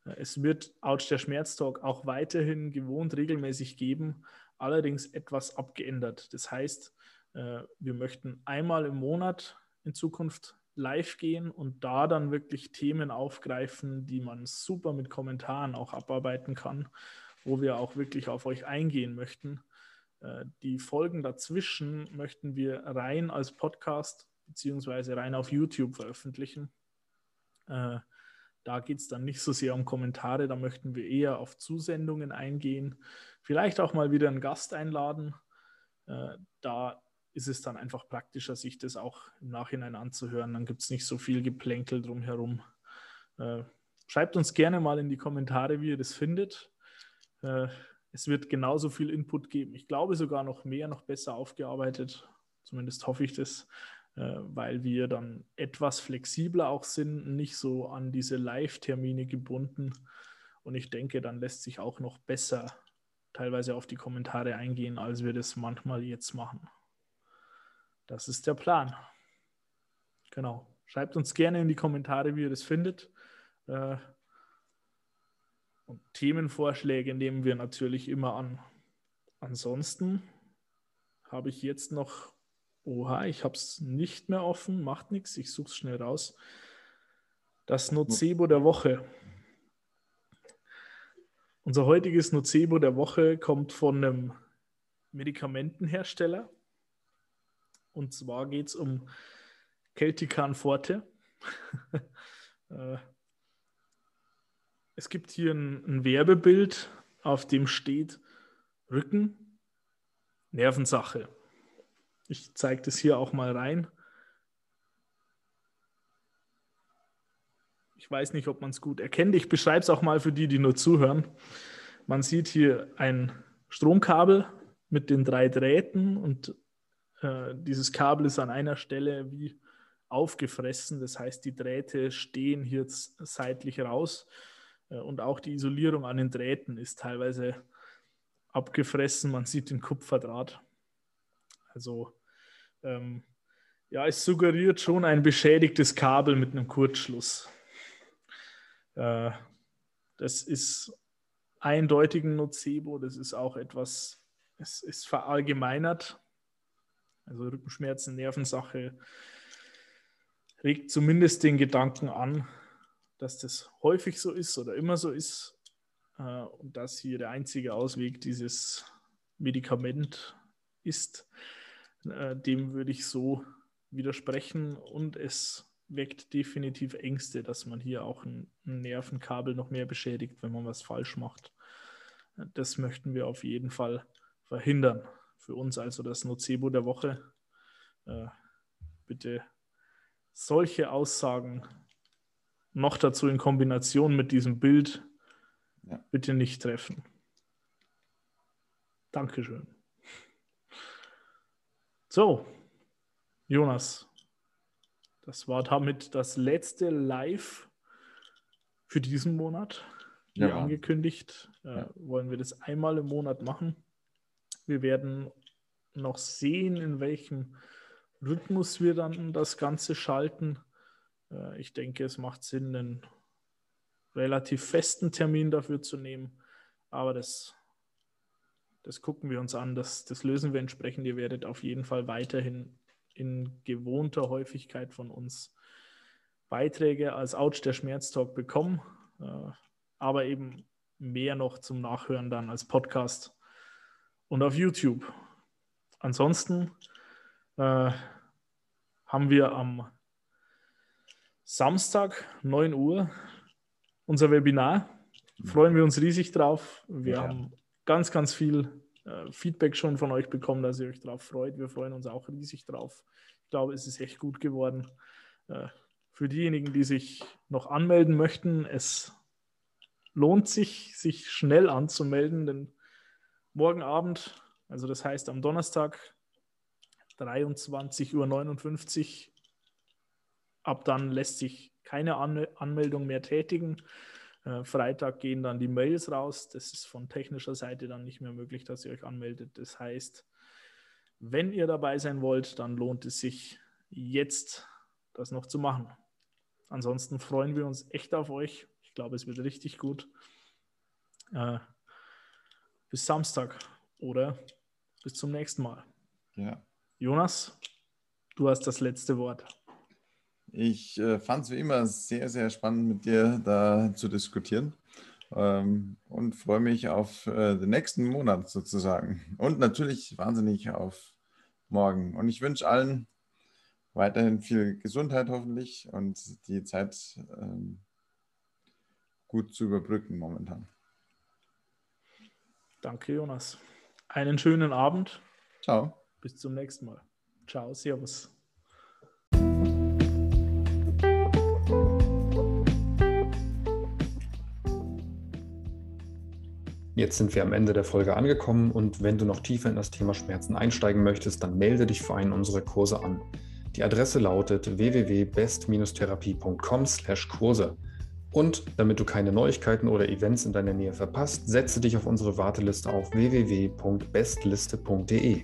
[SPEAKER 3] Es wird Ouch der Schmerztalk auch weiterhin gewohnt regelmäßig geben, allerdings etwas abgeändert. Das heißt, äh, wir möchten einmal im Monat in Zukunft live gehen und da dann wirklich Themen aufgreifen, die man super mit Kommentaren auch abarbeiten kann, wo wir auch wirklich auf euch eingehen möchten. Äh, die Folgen dazwischen möchten wir rein als Podcast beziehungsweise rein auf YouTube veröffentlichen. Äh, da geht es dann nicht so sehr um Kommentare, da möchten wir eher auf Zusendungen eingehen, vielleicht auch mal wieder einen Gast einladen. Äh, da ist es dann einfach praktischer, sich das auch im Nachhinein anzuhören. Dann gibt es nicht so viel Geplänkel drumherum. Äh, schreibt uns gerne mal in die Kommentare, wie ihr das findet. Äh, es wird genauso viel Input geben. Ich glaube sogar noch mehr, noch besser aufgearbeitet. Zumindest hoffe ich das. Äh, weil wir dann etwas flexibler auch sind, nicht so an diese Live-Termine gebunden. Und ich denke, dann lässt sich auch noch besser teilweise auf die Kommentare eingehen, als wir das manchmal jetzt machen. Das ist der Plan. Genau. Schreibt uns gerne in die Kommentare, wie ihr das findet. Äh, und Themenvorschläge nehmen wir natürlich immer an. Ansonsten habe ich jetzt noch Oha, ich habe es nicht mehr offen, macht nichts, ich suche es schnell raus. Das Nocebo der Woche. Unser heutiges Nocebo der Woche kommt von einem Medikamentenhersteller. Und zwar geht es um Celtican Forte. Es gibt hier ein, ein Werbebild, auf dem steht Rücken, Nervensache. Ich zeige das hier auch mal rein. Ich weiß nicht, ob man es gut erkennt. Ich beschreibe es auch mal für die, die nur zuhören. Man sieht hier ein Stromkabel mit den drei Drähten und äh, dieses Kabel ist an einer Stelle wie aufgefressen. Das heißt, die Drähte stehen hier seitlich raus und auch die Isolierung an den Drähten ist teilweise abgefressen. Man sieht den Kupferdraht. Also ähm, ja, es suggeriert schon ein beschädigtes Kabel mit einem Kurzschluss. Äh, das ist eindeutig ein Nocebo. Das ist auch etwas, es ist verallgemeinert. Also Rückenschmerzen, Nervensache regt zumindest den Gedanken an, dass das häufig so ist oder immer so ist äh, und dass hier der einzige Ausweg dieses Medikament ist. Äh, dem würde ich so widersprechen und es weckt definitiv Ängste, dass man hier auch ein, ein Nervenkabel noch mehr beschädigt, wenn man was falsch macht. Das möchten wir auf jeden Fall verhindern für uns also das Nocebo der Woche. Äh, bitte solche Aussagen noch dazu in Kombination mit diesem Bild ja. bitte nicht treffen. Dankeschön. So, Jonas, das war damit das letzte Live für diesen Monat. Wie ja. angekündigt, äh, ja. wollen wir das einmal im Monat machen. Wir werden noch sehen, in welchem Rhythmus wir dann das Ganze schalten. Äh, ich denke, es macht Sinn, einen relativ festen Termin dafür zu nehmen. Aber das, das gucken wir uns an. Das, das lösen wir entsprechend. Ihr werdet auf jeden Fall weiterhin in gewohnter Häufigkeit von uns Beiträge als Ouch der Schmerztalk bekommen. Äh, aber eben mehr noch zum Nachhören dann als Podcast und auf YouTube. Ansonsten äh, haben wir am Samstag 9 Uhr unser Webinar. Freuen wir uns riesig drauf. Wir ja. haben ganz, ganz viel äh, Feedback schon von euch bekommen, dass ihr euch drauf freut. Wir freuen uns auch riesig drauf. Ich glaube, es ist echt gut geworden. Äh, für diejenigen, die sich noch anmelden möchten, es lohnt sich, sich schnell anzumelden, denn morgen Abend, also das heißt am Donnerstag 23.59 Uhr, ab dann lässt sich keine Anmeldung mehr tätigen. Äh, Freitag gehen dann die Mails raus. Das ist von technischer Seite dann nicht mehr möglich, dass ihr euch anmeldet. Das heißt, wenn ihr dabei sein wollt, dann lohnt es sich jetzt, das noch zu machen. Ansonsten freuen wir uns echt auf euch. Ich glaube, es wird richtig gut. Äh, bis Samstag oder bis zum nächsten Mal.
[SPEAKER 2] Ja.
[SPEAKER 3] Jonas, du hast das letzte Wort.
[SPEAKER 2] Ich äh, fand es wie immer sehr, sehr spannend, mit dir da zu diskutieren ähm, und freue mich auf äh, den nächsten Monat sozusagen und natürlich wahnsinnig auf morgen. Und ich wünsche allen weiterhin viel Gesundheit hoffentlich und die Zeit ähm, gut zu überbrücken momentan.
[SPEAKER 3] Danke, Jonas. Einen schönen Abend.
[SPEAKER 2] Ciao.
[SPEAKER 3] Bis zum nächsten Mal. Ciao, Servus.
[SPEAKER 4] Jetzt sind wir am Ende der Folge angekommen und wenn du noch tiefer in das Thema Schmerzen einsteigen möchtest, dann melde dich für einen unserer Kurse an. Die Adresse lautet www.best-therapie.com/Kurse. Und damit du keine Neuigkeiten oder Events in deiner Nähe verpasst, setze dich auf unsere Warteliste auf www.bestliste.de.